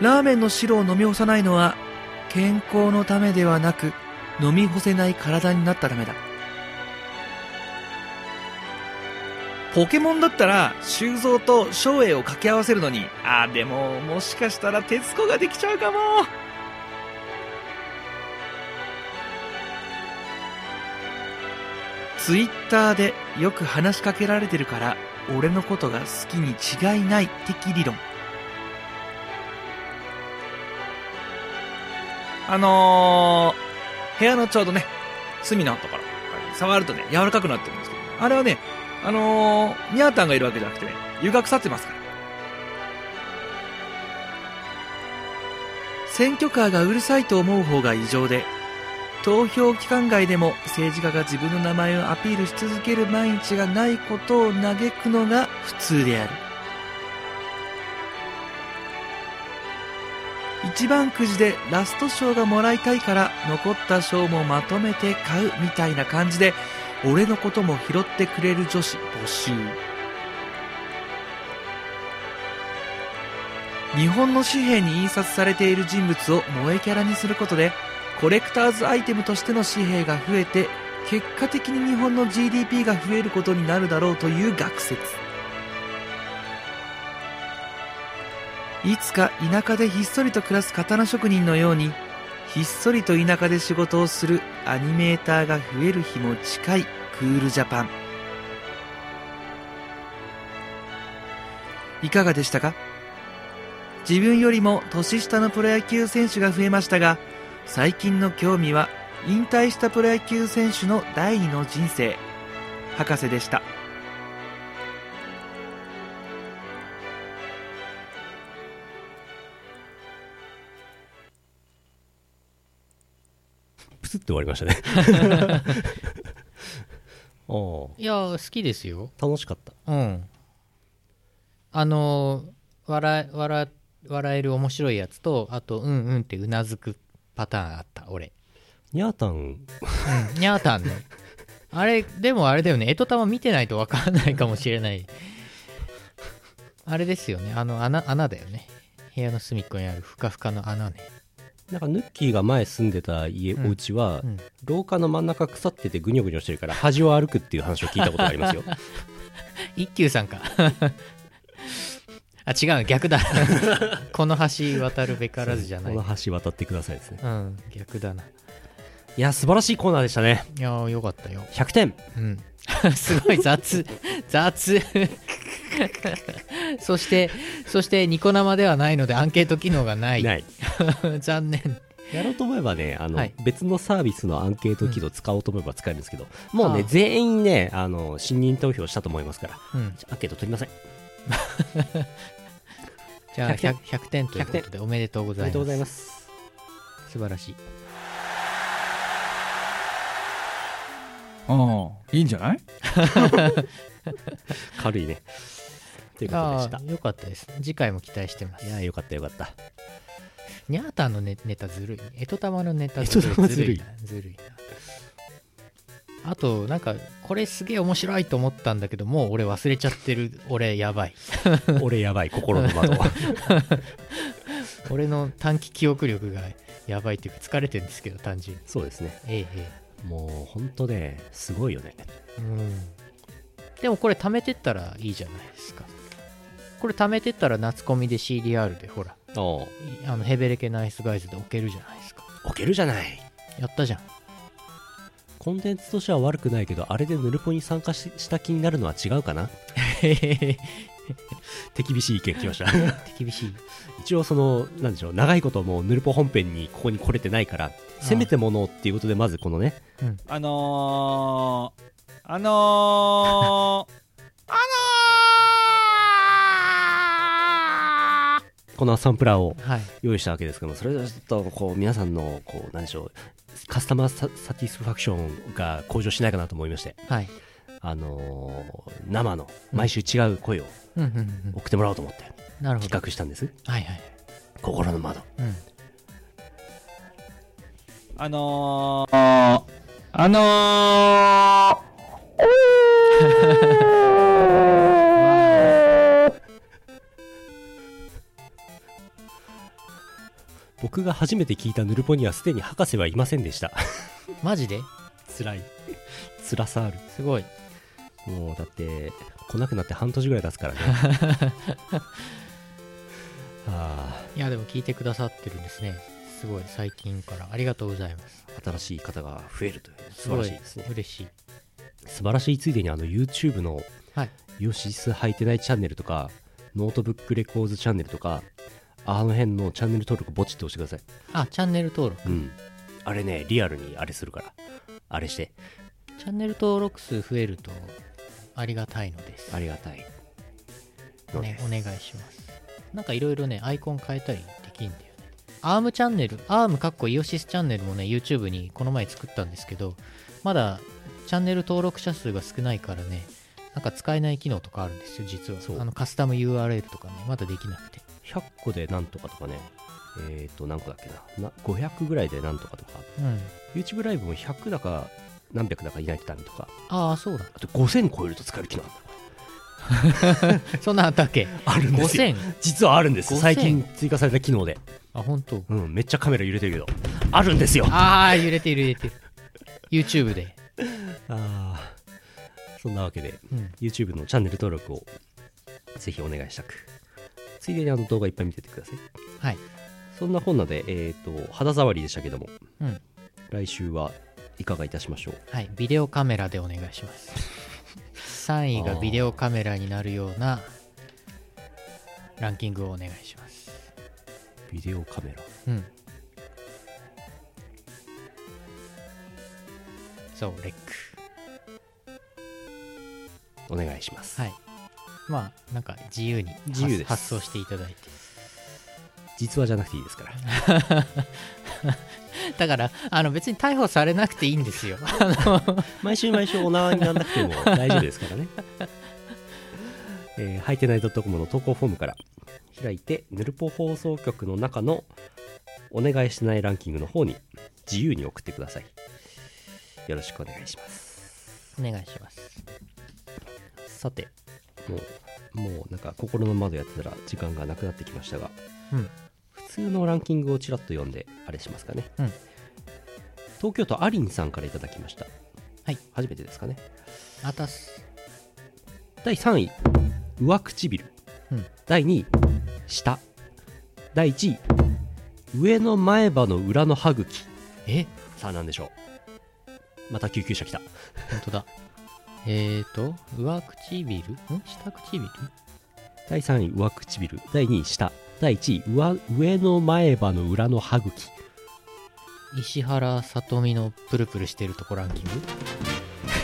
ラーメンの汁を飲み干さないのは、健康のためではなく、飲み干せない体になったためだ。ポケモンだったら、修造と照英を掛け合わせるのに、あでも、もしかしたら鉄子ができちゃうかも。ツイッターでよく話しかけられてるから、俺のことが好きに違いない的理論。あのー、部屋のちょうどね、隅のところ、触るとね、柔らかくなってるんですけど、あれはね、あのー、ミャータンがいるわけじゃなくてね、湯が腐ってますから。選挙カーがうるさいと思う方が異常で、投票期間外でも政治家が自分の名前をアピールし続ける毎日がないことを嘆くのが普通である。一番くじでラスト賞がもらいたいから残った賞もまとめて買うみたいな感じで俺のことも拾ってくれる女子募集日本の紙幣に印刷されている人物を萌えキャラにすることでコレクターズアイテムとしての紙幣が増えて結果的に日本の GDP が増えることになるだろうという学説。いつか田舎でひっそりと暮らす刀職人のようにひっそりと田舎で仕事をするアニメーターが増える日も近いクールジャパン。いかがでしたか？自分よりも年下のプロ野球選手が増えましたが最近の興味は引退したプロ野球選手の第二の人生。博士でした。プスって終わりましたね。ああいや好きですよ。楽しかった。うん。あの笑え笑笑える面白いやつとあとうんうんってうなずくパターンあった俺。ニャータン。うんにゃーたんね。あれでもあれだよね。えとたま見てないと分かんないかもしれない。あれですよね。あの穴穴だよね。部屋の隅っこにあるふかふかの穴ね。なんかヌッキーが前住んでた家、うん。お家は、うん。廊下の真ん中腐っててぐにょぐにょしてるから端を歩くっていう話を聞いたことがありますよ。一休さんかあ違う逆だ。この橋渡るべからずじゃない。この橋渡ってくださいですね。うん逆だな。いや素晴らしいコーナーでしたね。いやーよかったよ。100点。うん。すごい雑雑。そしてそしてニコ生ではないのでアンケート機能がない。ない。残念。やろうと思えばねあの、はい。別のサービスのアンケート機能使おうと思えば使えるんですけど、もうね全員ねあの信任投票したと思いますからうん。アンケート取りませんじゃあ 100, 100 100点ということでおめでとうございます。おめでとうございます。素晴らしい。ああいいんじゃない？軽いね。ということでした。ああよかったです次回も期待してます。いやよかったよかった。ニャータンのネネタずるいえとたまのネタずるい。えとたまずるいなずるいなあとなんかこれすげえ面白いと思ったんだけどもう俺忘れちゃってる俺やばい。俺やばい心の窓。俺の短期記憶力がやばいっていうか疲れてるんですけど単純に。そうですね。えええもうほんとねすごいよね。えうん。でもこれ貯めてったらいいじゃないですか。これ貯めてったら夏コミで CDR でほらあのヘベレケナイスガイズで置けるじゃないですか。置けるじゃない。やったじゃんコンテンツとしては悪くないけどあれでヌルポに参加しした気になるのは違うかな？手厳しい意見来ました。手厳しい。一応そのなんでしょう長いこともうヌルポ本編にここに来れてないからせめてものっていうことでまずこのね。あのー、あのー、このサンプラーをはい。用意したわけですけどもそれでちょっとこう皆さんのこうなんでしょうカスタマーササティスファクションが向上しないかなと思いましてはい。あのー生の毎週違う声を送ってもらおうと思って企画したんです。はいはい。心の窓。うん。あのー、あの 僕が初めて聞いたヌルポにはすでに博士はいませんでした。マジで？辛い。辛さある。すごい。もうだって来なくなって半年ぐらい経つからね。あいやでも聞いてくださってるんですね。すごい。最近からありがとうございます。あ新しい方が増えるという素晴らしいですね。嬉しい。素晴らしいついでにあの YouTube のはい。ヨシス履いてないチャンネルとかノートブックレコーズチャンネルとかあの辺のチャンネル登録ボチって押してくださいあチャンネル登録うんあれねリアルにあれするからあれしてチャンネル登録数増えるとありがたいのですありがたいのでね、お願いします。なんかいろいろね、アイコン変えたりできんだよね。アームチャンネル、アームかっこイオシスチャンネルもね、YouTube にこの前作ったんですけど、まだチャンネル登録者数が少ないからね、なんか使えない機能とかあるんですよ、実は。そうあのカスタム URL とかね、まだできなくて。100個でなんとかとかねえっ、ー、と何個だっけなな500ぐらいでなんとかとかうん。YouTube ライブも100だか何百だかいないとダメとかああ、そうだ。あと5000超えると使える機能あるんだ そんなんあったっけ？あるんですよ ?5000? 実はあるんです5000最近追加された機能であ、本当？うんめっちゃカメラ揺れてるけどあるんですよああ、揺れてる揺れてる。YouTube で。あーそんなわけでうん。YouTube のチャンネル登録をぜひお願いしたくついでにあの動画いっぱい見ててください。はい。そんな本なで、えっ、と、肌触りでしたけども、うん。来週はいかがいたしましょう？はい。ビデオカメラでお願いします。3位がビデオカメラになるようなランキングをお願いします。ビデオカメラ。うん。そうレック。お願いします。はいまあなんか自由に自由です発発想していただいて実話じゃなくていいですから。だからあの別に逮捕されなくていいんですよ 毎週毎週お縄にならなくても大丈夫ですからね。えー、はいてない .com の投稿フォームから開いて、ヌルポ放送局の中のお願いしてないランキングの方に自由に送ってください。よろしくお願いします。お願いしますさて、もう、もうなんか心の窓やってたら時間がなくなってきましたが、うん普通のランキングをちらっと読んで、あれしますかね。うん東京都アリンさんからいただきました。はい。初めてですかね。あたす第3位、上唇。うん第2位、下。第1位、上の前歯の裏の歯茎。え？さあ何でしょう。また救急車来た。本当だ えーと上唇？ん？下唇？第3位、上唇。第2位、下。第1位、上上の前歯の裏の歯茎。石原さとみのプルプルしてるとこランキング？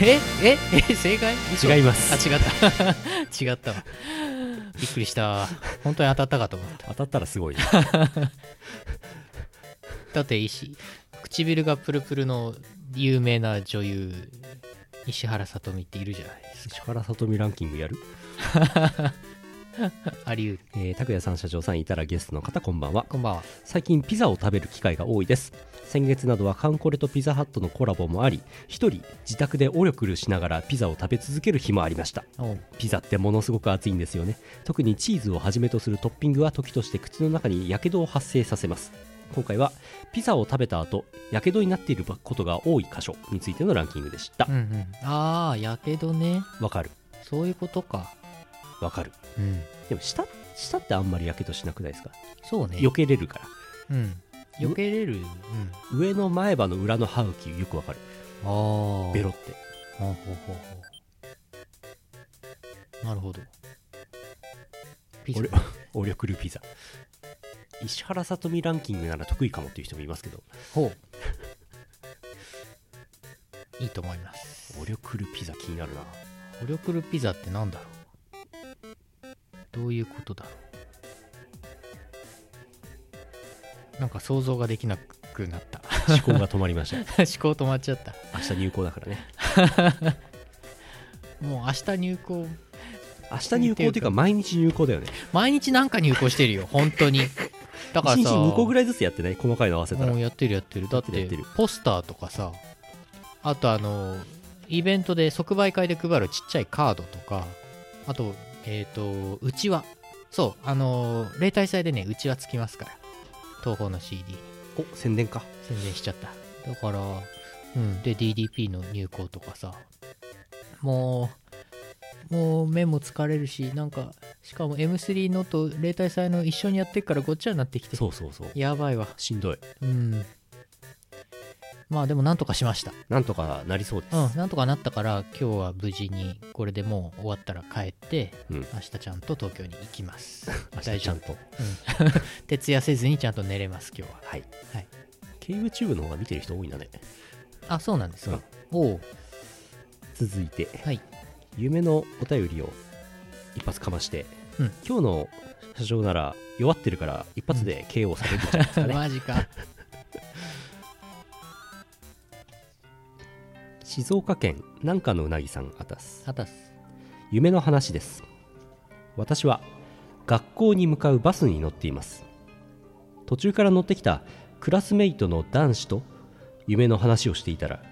え？え？え？正解？違います。あ違った。違ったわ。びっくりした。本当に当たったかと思った。当たったらすごいね。だって石唇がプルプルの有名な女優石原さとみっているじゃないです石原さとみランキングやる？か あり得る。えー、拓也さん社長さんいたらゲストの方こんばんは。こんばんは。最近ピザを食べる機会が多いです。先月などはカンコレとピザハットのコラボもあり一人自宅でオリョクルしながらピザを食べ続ける日もありました。ピザってものすごく熱いんですよね。特にチーズをはじめとするトッピングは時として口の中にやけどを発生させます今回はピザを食べた後やけどになっていることが多い箇所についてのランキングでした。うんうん。ああやけどね。わかる。そういうことか。わかる。うん。でも舌舌ってあんまりやけどしなくないですか？そうね。避けれるから。うん。避けれる。うん。上の前歯の裏の歯茎よくわかる。ああベロって。ほうほうほうほう。なるほど。ピザ。俺オリョクルピザ石原さとみランキングなら得意かもっていう人もいますけど。ほう。いいと思います。オリョクルピザ気になるな。オリョクルピザってなんだろう？どういうことだろう？なんか想像ができなくなった。思考が止まりました。思考止まっちゃった。明日入校だからね。もう明日入校。明日入校っていうか毎日入校だよね。毎日なんか入校してるよ。本当にだから1日さ2個ぐらいずつやってない？細かいの合わせたら。もうやってるやってる。だってやってるやってる。ポスターとかさあとあのイベントで即売会で配るちっちゃいカードとかあとえっ、とうちわ。そうあの例大祭でねうちわつきますから。東宝の CD にお宣伝か。宣伝しちゃった。だからうん。で DDP の入校とかさ。もうもう目も疲れるしなんかしかも M3 のと例大祭の一緒にやってっからごっちゃになってきて。そうそうそう。やばいわ。しんどい。うん。まあでもなんとかしました。なんとかなりそうです、うんなんとかなったから今日は無事にこれでもう終わったら帰って、うん。明日ちゃんと東京に行きます。明日ちゃんと。うん。徹夜せずにちゃんと寝れます今日は。はい、はい、KYouTube の方が見てる人多いんだね。あそうなんですか、うん。おお続いて。はい夢のお便りを一発かまして、うん。今日の社長なら弱ってるから一発で KO されるんじゃないですかね、マジか。静岡県南下のうなぎさんあたす。あたす。夢の話です。私は学校に向かうバスに乗っています。途中から乗ってきたクラスメイトの男子と夢の話をしていたら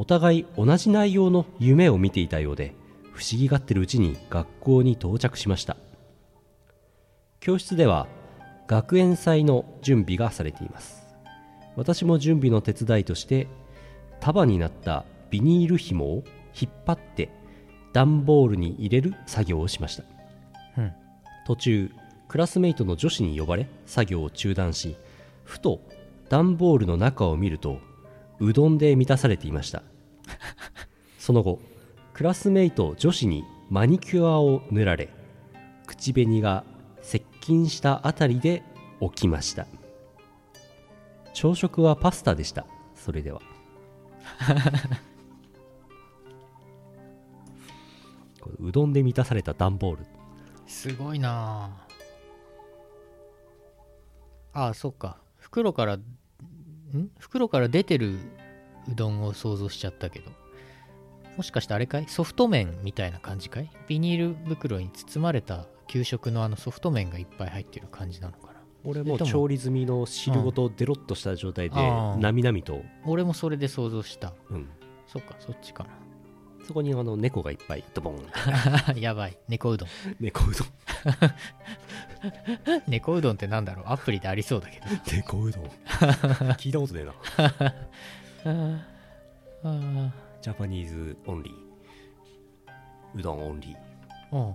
お互い同じ内容の夢を見ていたようで不思議がってるうちに学校に到着しました。教室では学園祭の準備がされています。私も準備の手伝いとして束になったビニール紐を引っ張って段ボールに入れる作業をしました、うん。途中クラスメイトの女子に呼ばれ作業を中断しふと段ボールの中を見るとうどんで満たされていましたその後クラスメイト女子にマニキュアを塗られ口紅が接近したあたりで起きました。朝食はパスタでした。それでは。うどんで満たされた段ボール。すごいな。ああそっか。袋からん？袋から出てるうどんを想像しちゃったけど。もしかしてあれかい？ソフト麺みたいな感じかい？ビニール袋に包まれた給食のあのソフト麺がいっぱい入ってる感じなのかな？俺も調理済みの汁ごとデロッとした状態でなみなみと、俺もそれで想像した。うん、そっかそっちかそこにあの猫がいっぱいドボン。な やばい。猫うどん。猫うどん。猫うどんってなんだろう？アプリでありそうだけど。猫うどん。聞いたことねえな あ Japanese only うどん。 Onlyあうん。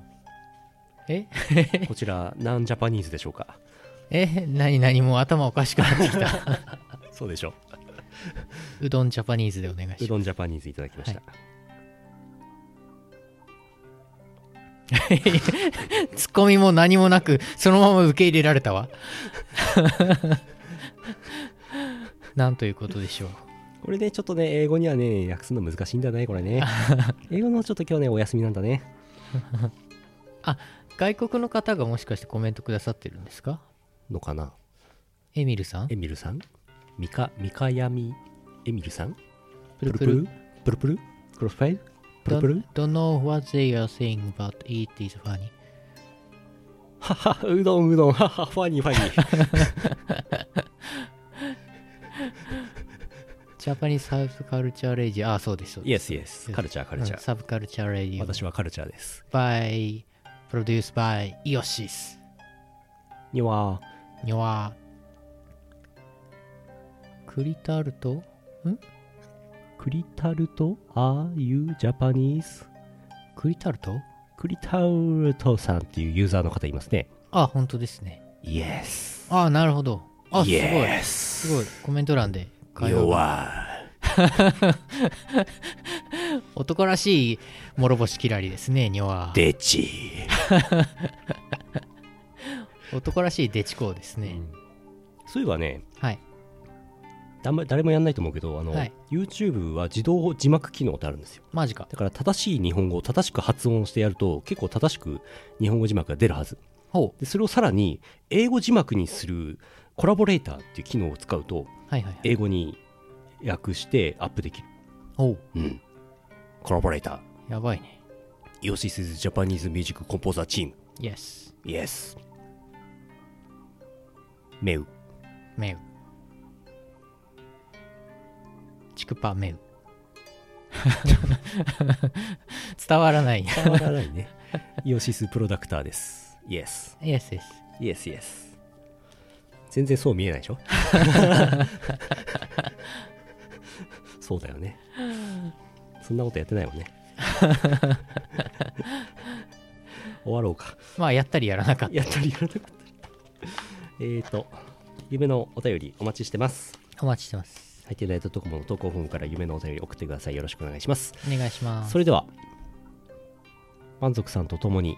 え？ー こちら non-Japanese でしょうか？え？何何もう頭おかしくなってきた。そうでしょう。どんジャパニーズでお願いします。うどんジャパニーズいただきました、ツッコミも何もなくそのまま受け入れられたわ。なんということでしょうこれねちょっとね英語にはね訳すの難しいんだねこれね。英語のちょっと今日ねお休みなんだね。外国の方がもしかしてコメントくださってるんですか？のかな？エミルさん？エミルさん？ミカミカヤミ？エミルさん？プルプル？プルプル？クロスファイル？プルプル？don't know what they are saying but it is funny ははうどんうどん。はは funny funny Japanese subculture lady ああそうです。Yes yes. culture culture、うん subculture lady 私はカルチャーです。By produced by イオシスにはにはクリタルト？クリタルト？Are you Japanese? クリタルト？クリタルトさんっていうユーザーの方いますね。あ本当ですね。Yes あなるほど。あすごい。すごい。コメント欄で会 You 話が are 男らしい諸星キラリですねには。デチ。男らしいデチコーですね、そういえばねはい。誰もやんないと思うけどあの、はい。YouTube は自動字幕機能ってあるんですよ。マジか。だから正しい日本語を正しく発音してやると結構正しく日本語字幕が出るはず。ほう。でそれをさらに英語字幕にするコラボレーターっていう機能を使うと英語に訳してアップできる。ほう。うん。コラボレーター。やばいね。Yosis is Japanese Music Composer Team Yes Yes メウ。メウ。チクパメウ。伝わらない。変わらないね。イオシスプロダクターです。Yes Yes yes Yes Yes 全然そう見えないでしょ？そうだよね。そんなことやってないもんね。終わろうか。まあやったりやらなかった。やったりやらなかった。りえーと夢のお便りお待ちしてます。お待ちしてます。ハイテナイトドコモの投稿フォームから夢のお便り送ってください。よろしくお願いします。お願いします。それでは満足さんと共に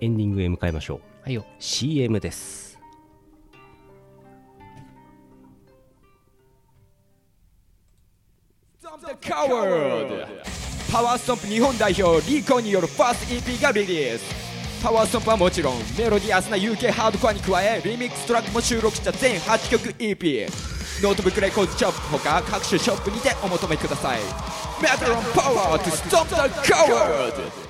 エンディングへ向かいましょう。はいよ。CM ですカワードパワーストンプ日本代表リーコによるファースト EP がリリース。パワーストンプはもちろんメロディアスな UK ハードコアに加えリミックストラックも収録した全8曲 EP ノートブックレコードショップほか各種ショップにてお求めください。メタロンパワーとストンプザカワード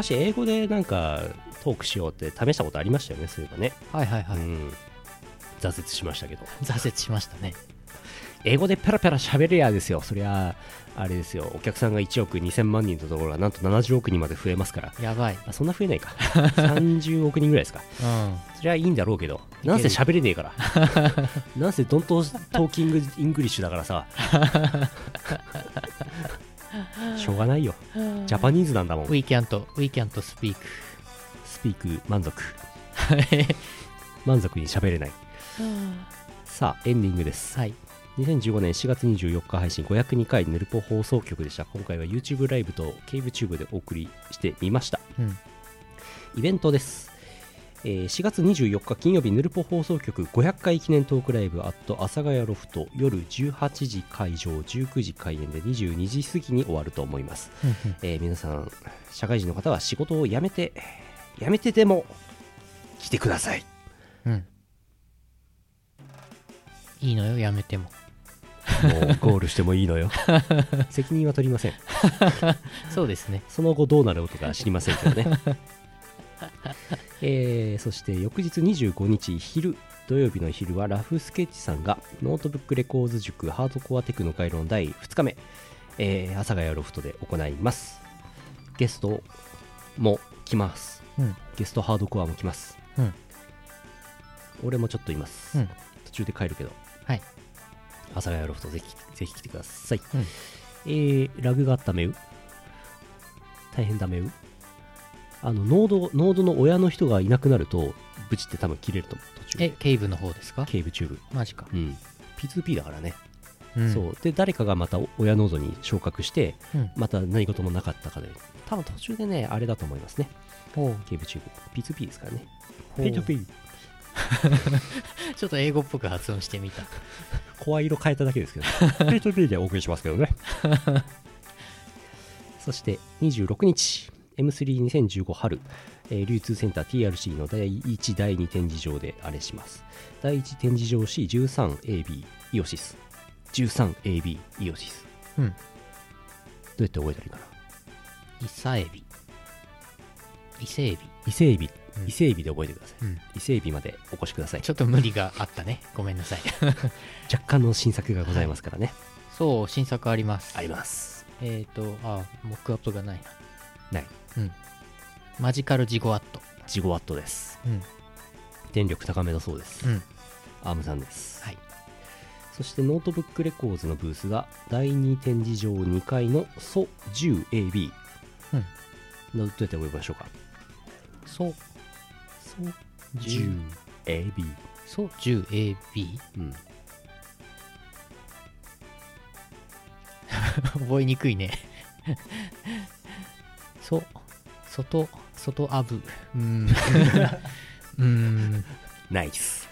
昔英語でなんかトークしようって試したことありましたよねそういえばね、はいはいはい、うん。挫折しましたけど。挫折しましたね。英語でペラペラ喋れやですよ。そりゃあれですよ。お客さんが1億2000万人のところがなんと70億人まで増えますから。やばい。あそんな増えないか。30億人ぐらいですか。うん。それはいいんだろうけど。なんせ喋れねえから。なんせ don't talking English だからさ しょうがないよ。 Japanese なんだもん。We can't, we can't speak. スピーク満足。満足に喋れない。さあエンディングです。はい。2015年4月24日配信502回ヌルポ放送局でした。今回は YouTube ライブと KBTube でお送りしてみました。うん。イベントです、えー4月24日金曜日ヌルポ放送局500回記念トークライブアット阿佐ヶ谷ロフト夜18時会場19時開演で22時過ぎに終わると思います、えー皆さん社会人の方は仕事を辞めて辞めてでも来てください。うん。いいのよやめても。もうゴールしてもいいのよ。責任は取りません。そうですね。その後どうなることか知りませんけどね。えーそして翌日25日昼土曜日の昼はラフスケッチさんがノートブックレコーズ塾ハードコアテクノ回論第2日目、えー、阿佐ヶ谷ロフトで行います。ゲストも来ます、うん。ゲストハードコアも来ます、うん。俺もちょっといます、うん。途中で帰るけど。はい。阿佐ヶ谷ロフトぜひぜひ来てください、うん。えーラグがあっためう大変ダメうあのノードノードの親の人がいなくなるとブチって多分切れると思う途中えケイブの方ですか？ケーブチューブ。マジか。うん。P2P だからね、うん。そう。で誰かがまた親ノードに昇格して、うん。また何事もなかったかで多分途中でねあれだと思いますね。ケーブチューブ。P2P ですからね。ほう。P2P ちょっと英語っぽく発音してみた。声色変えただけですけど P2P でお送りしますけどね。そして26日 M32015 春、えー流通センター TRC の第1第2展示場であれします。第1展示場 C13AB イオシス。13AB イオシス。うん。どうやって覚えたらいいかな？イサエビ。伊勢エビ。伊勢エビ。うん。伊勢エビで覚えてください、うん。伊勢エビまでお越しください。ちょっと無理があったね。ごめんなさい。若干の新作がございますからね、そう新作あります。あります。えっ、ー、とあモックアップがないな。ないうん。マジカルジゴワット。ジゴワットです。うん。電力高めだそうです、うん。アームさんです。はい。そしてノートブックレコーズのブースが第2展示場2階のソ 10AB、うん。どうやって覚えましょうか？そうソ10 10AB そう 10AB うん。覚えにくいね。そ外外アブ。うーん。うーん。ナイス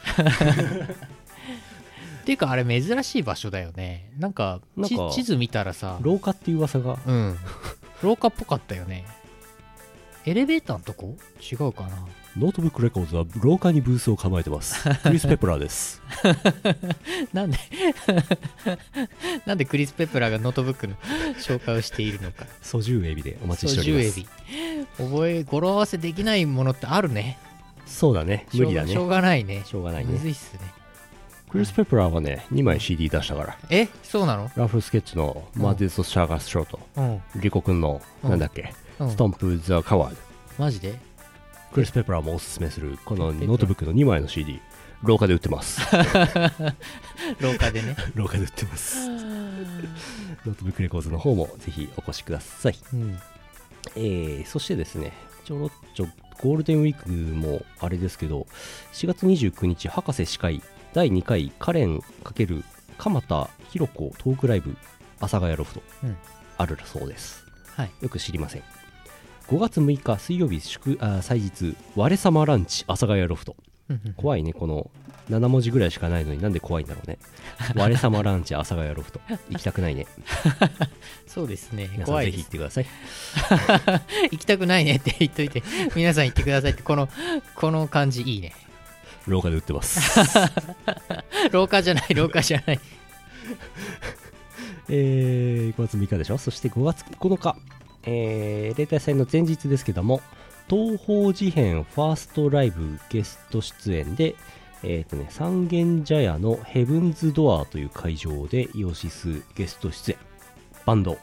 っていうかあれ珍しい場所だよね。なんかなんかち地図見たらさ。廊下っていう噂が。うん。廊下っぽかったよねエレベーターのとこ？違うかな。ノートブックレコーズは廊下にブースを構えてます。クリス・ペプラーです。なんで なんでクリス・ペプラーがノートブックの紹介をしているのか。ソ 10AB でお待ちしておそう10ります。エビ。覚え語呂合わせできないものってあるね。そうだね。無理だね。しょうがないね。しょうがないね。むずいっすね。クリス・ペプラーはね2枚 CD 出したから。えそうなの？ラフスケッチのマディス・シャーガス・ショート。うん、リコ君のうんなんだっけ？うんストンプ・ザ・カワー。ドマジで？クリス・ペプラーもおすすめするこのノートブックの2枚の CD 廊下で売ってます。廊下でね。廊下で売ってます。ノートブックレコーズの方もぜひお越しください。うん。えー、そしてですねちょろっちょゴールデンウィークもあれですけど4月29日博士司会第2回カレン×鎌田ひろ子トークライブ阿佐ヶ谷ロフト、うん。あるそうです。はい。よく知りません5月6日水曜日祝あ祭日我様ランチ阿佐ヶ谷ロフト。怖いねこの7文字ぐらいしかないのになんで怖いんだろうね。我様ランチ阿佐ヶ谷ロフト。行きたくないね。そうですね。皆さんぜ怖いです。ひ行ってください。行きたくないねって言っといて皆さん行ってくださいってこのこの感じいいね。廊下で売ってます。廊下じゃない廊下じゃない。えー、5月6日でしょ？そして5月9日、えー、例大祭の前日ですけども東方事変ファーストライブゲスト出演で、えっ、とね、三軒茶屋のヘブンズドアーという会場でイオシスゲスト出演。バンド、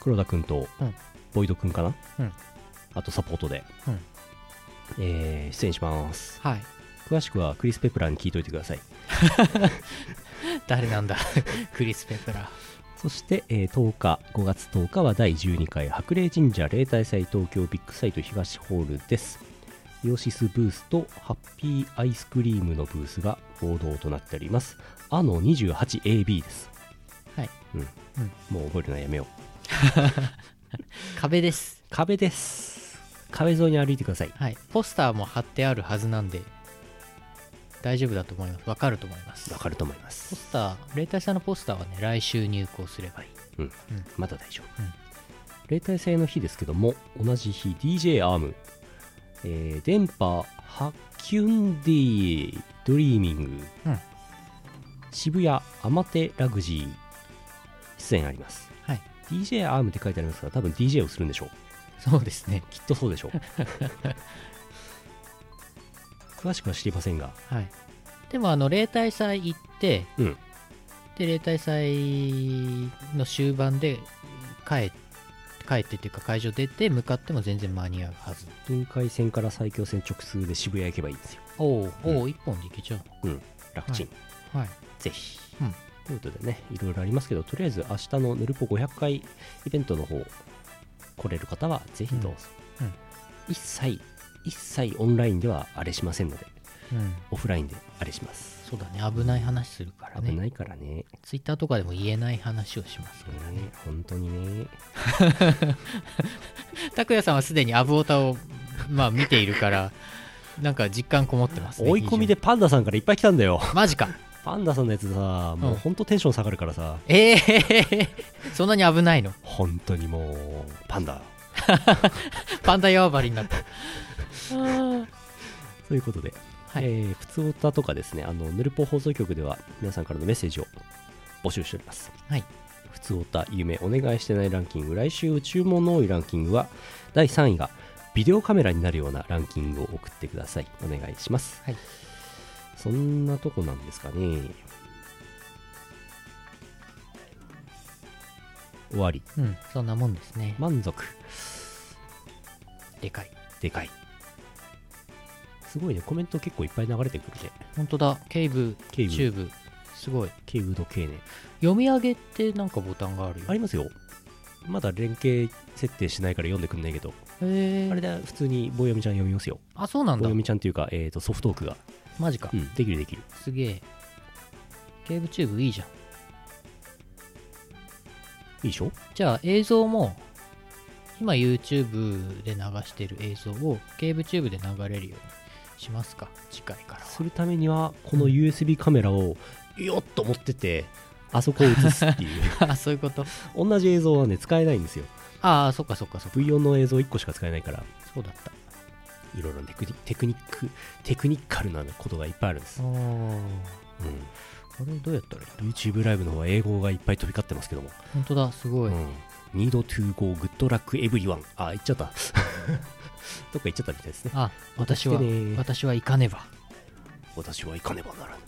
黒田くんとうん。ボイドくんかな、うん。あとサポートで、うん。えー出演します。はい。詳しくはクリス・ペプラーに聞いといてください。誰なんだ？クリス・ペプラーそして、えー10日、5月10日は第12回白麗神社例大祭東京ビッグサイト東ホールです。イオシスブースとハッピーアイスクリームのブースが合同となっております。あの 28AB です。はい、うん。もう覚えるのはやめよう。壁です壁です。壁沿いに歩いてください。はいポスターも貼ってあるはずなんで大丈夫だと思いますわかると思いますわかると思います。ポスター例大祭のポスターはね来週入稿すればいいうん。まだ大丈夫。うん例大祭の日ですけども、同じ日 DJ アーム、えー電波ハキュンディドリーミング、うん渋谷 amate-raxi 出演あります。はい DJ アームって書いてありますから、多分 DJ をするんでしょう。そうですねきっとそうでしょう。詳しくは知りませんが、はい。でもあの例大祭行って、うん。で例大祭の終盤で帰帰ってっていうか会場出て向かっても全然間に合うはず。分解線から埼京線直通で渋谷行けばいいんですよ。おお、うん。おお一本で行けちゃう。ん、楽ちん。うはい。ぜひ。うん。ということでね、いろいろありますけど、とりあえず明日のヌルポ500回イベントの方、来れる方はぜひどうぞ。うん。うん。一切、一切オンラインではあれしませんので、うんオフラインであれします。そうだね危ない話するからね危ないからね。ツイッターとかでも言えない話をしますからねね本当にね。拓也さんはすでにアブオタをまあ見ているからなんか実感こもってますね追い込みでパンダさんからいっぱい来たんだよ。マジかパンダさんのやつさ、もう本当テンション下がるからさ、ええー、そんなに危ないの？本当にもう、パンダ。パンダヤーバリになった ということで、はいえー、普通歌とかですね、あの、ヌルポ放送局では皆さんからのメッセージを募集しております。はい普通歌、夢、お願いしてないランキング、来週注文の多いランキングは、第3位が、ビデオカメラになるようなランキングを送ってください。お願いします。はいそんなとこなんですかね。終わり。うんそんなもんですね満足。でかいでかい。すごいね、コメント結構いっぱい流れてくるね。本当だ。ケイブケイブ。チューブ。すごい。ケイウド系ね。読み上げってなんかボタンがあるよ。ありますよ。まだ連携設定しないから読んでくんないけど、あれで普通に棒読みちゃん読みますよ。あそうなんだ。棒読みちゃんっていうか、えー、とソフトークが。マジか。うん、できるできる。すげえ。CaveTube いいじゃん。いいでしょ？じゃあ映像も今 YouTube で流してる映像を CaveTube で流れるようにしますか？次回からはするためには、この USB カメラを、よっと持ってて、あそこを映すっていう。あそういうこと？同じ映像はね、使えないんですよ。ああそっかそっかそっか V4 の映像1個しか使えないから、そうだったいろいろテクニテクニック、テクニカルなことがいっぱいあるんです。おーうん。これどうやったらいい YouTube ライブの方は英語がいっぱい飛び交ってますけども。本当だすごい、うん。Need to go good luck everyone. あ、言っちゃった。どっか行っちゃったみたいですね。あ私は私は行かねば私は行かねばならぬ。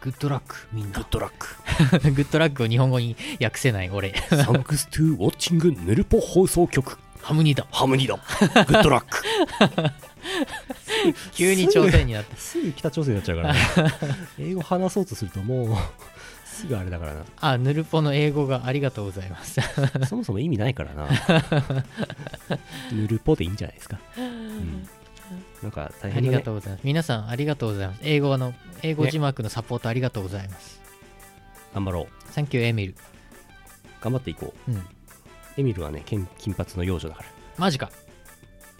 グッドラックみんなグッドラック。グッドラックを日本語に訳せない俺 Thanks to watching ヌルポ放送局。ハムニだハムニだ。グッドラック。急に朝鮮になったすぐ北朝鮮になっちゃうからね。英語話そうとするともう、すぐあれだからな。あヌルポの英語がありがとうございます そもそも意味ないからな。ヌルポでいいんじゃないですか。うん。なんか大あ変だね。りがとうございます皆さんありがとうございます英語の英語字幕のサポートありがとうございます、頑張ろう。サンキューエミル頑張っていこう。うんエミルはね、金金髪の幼女だから。マジか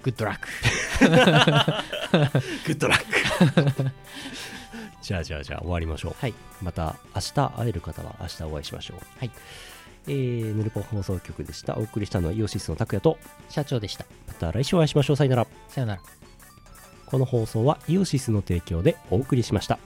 グッドラックグッドラック。じゃあじゃあじゃあ終わりましょう。はいまた明日会える方は明日お会いしましょう。はい。えー、ヌルポ放送局でした。お送りしたのはイオシスの拓也と、社長でしたまた来週お会いしましょう。さよなら。さよならこの放送はイオシスの提供でお送りしました。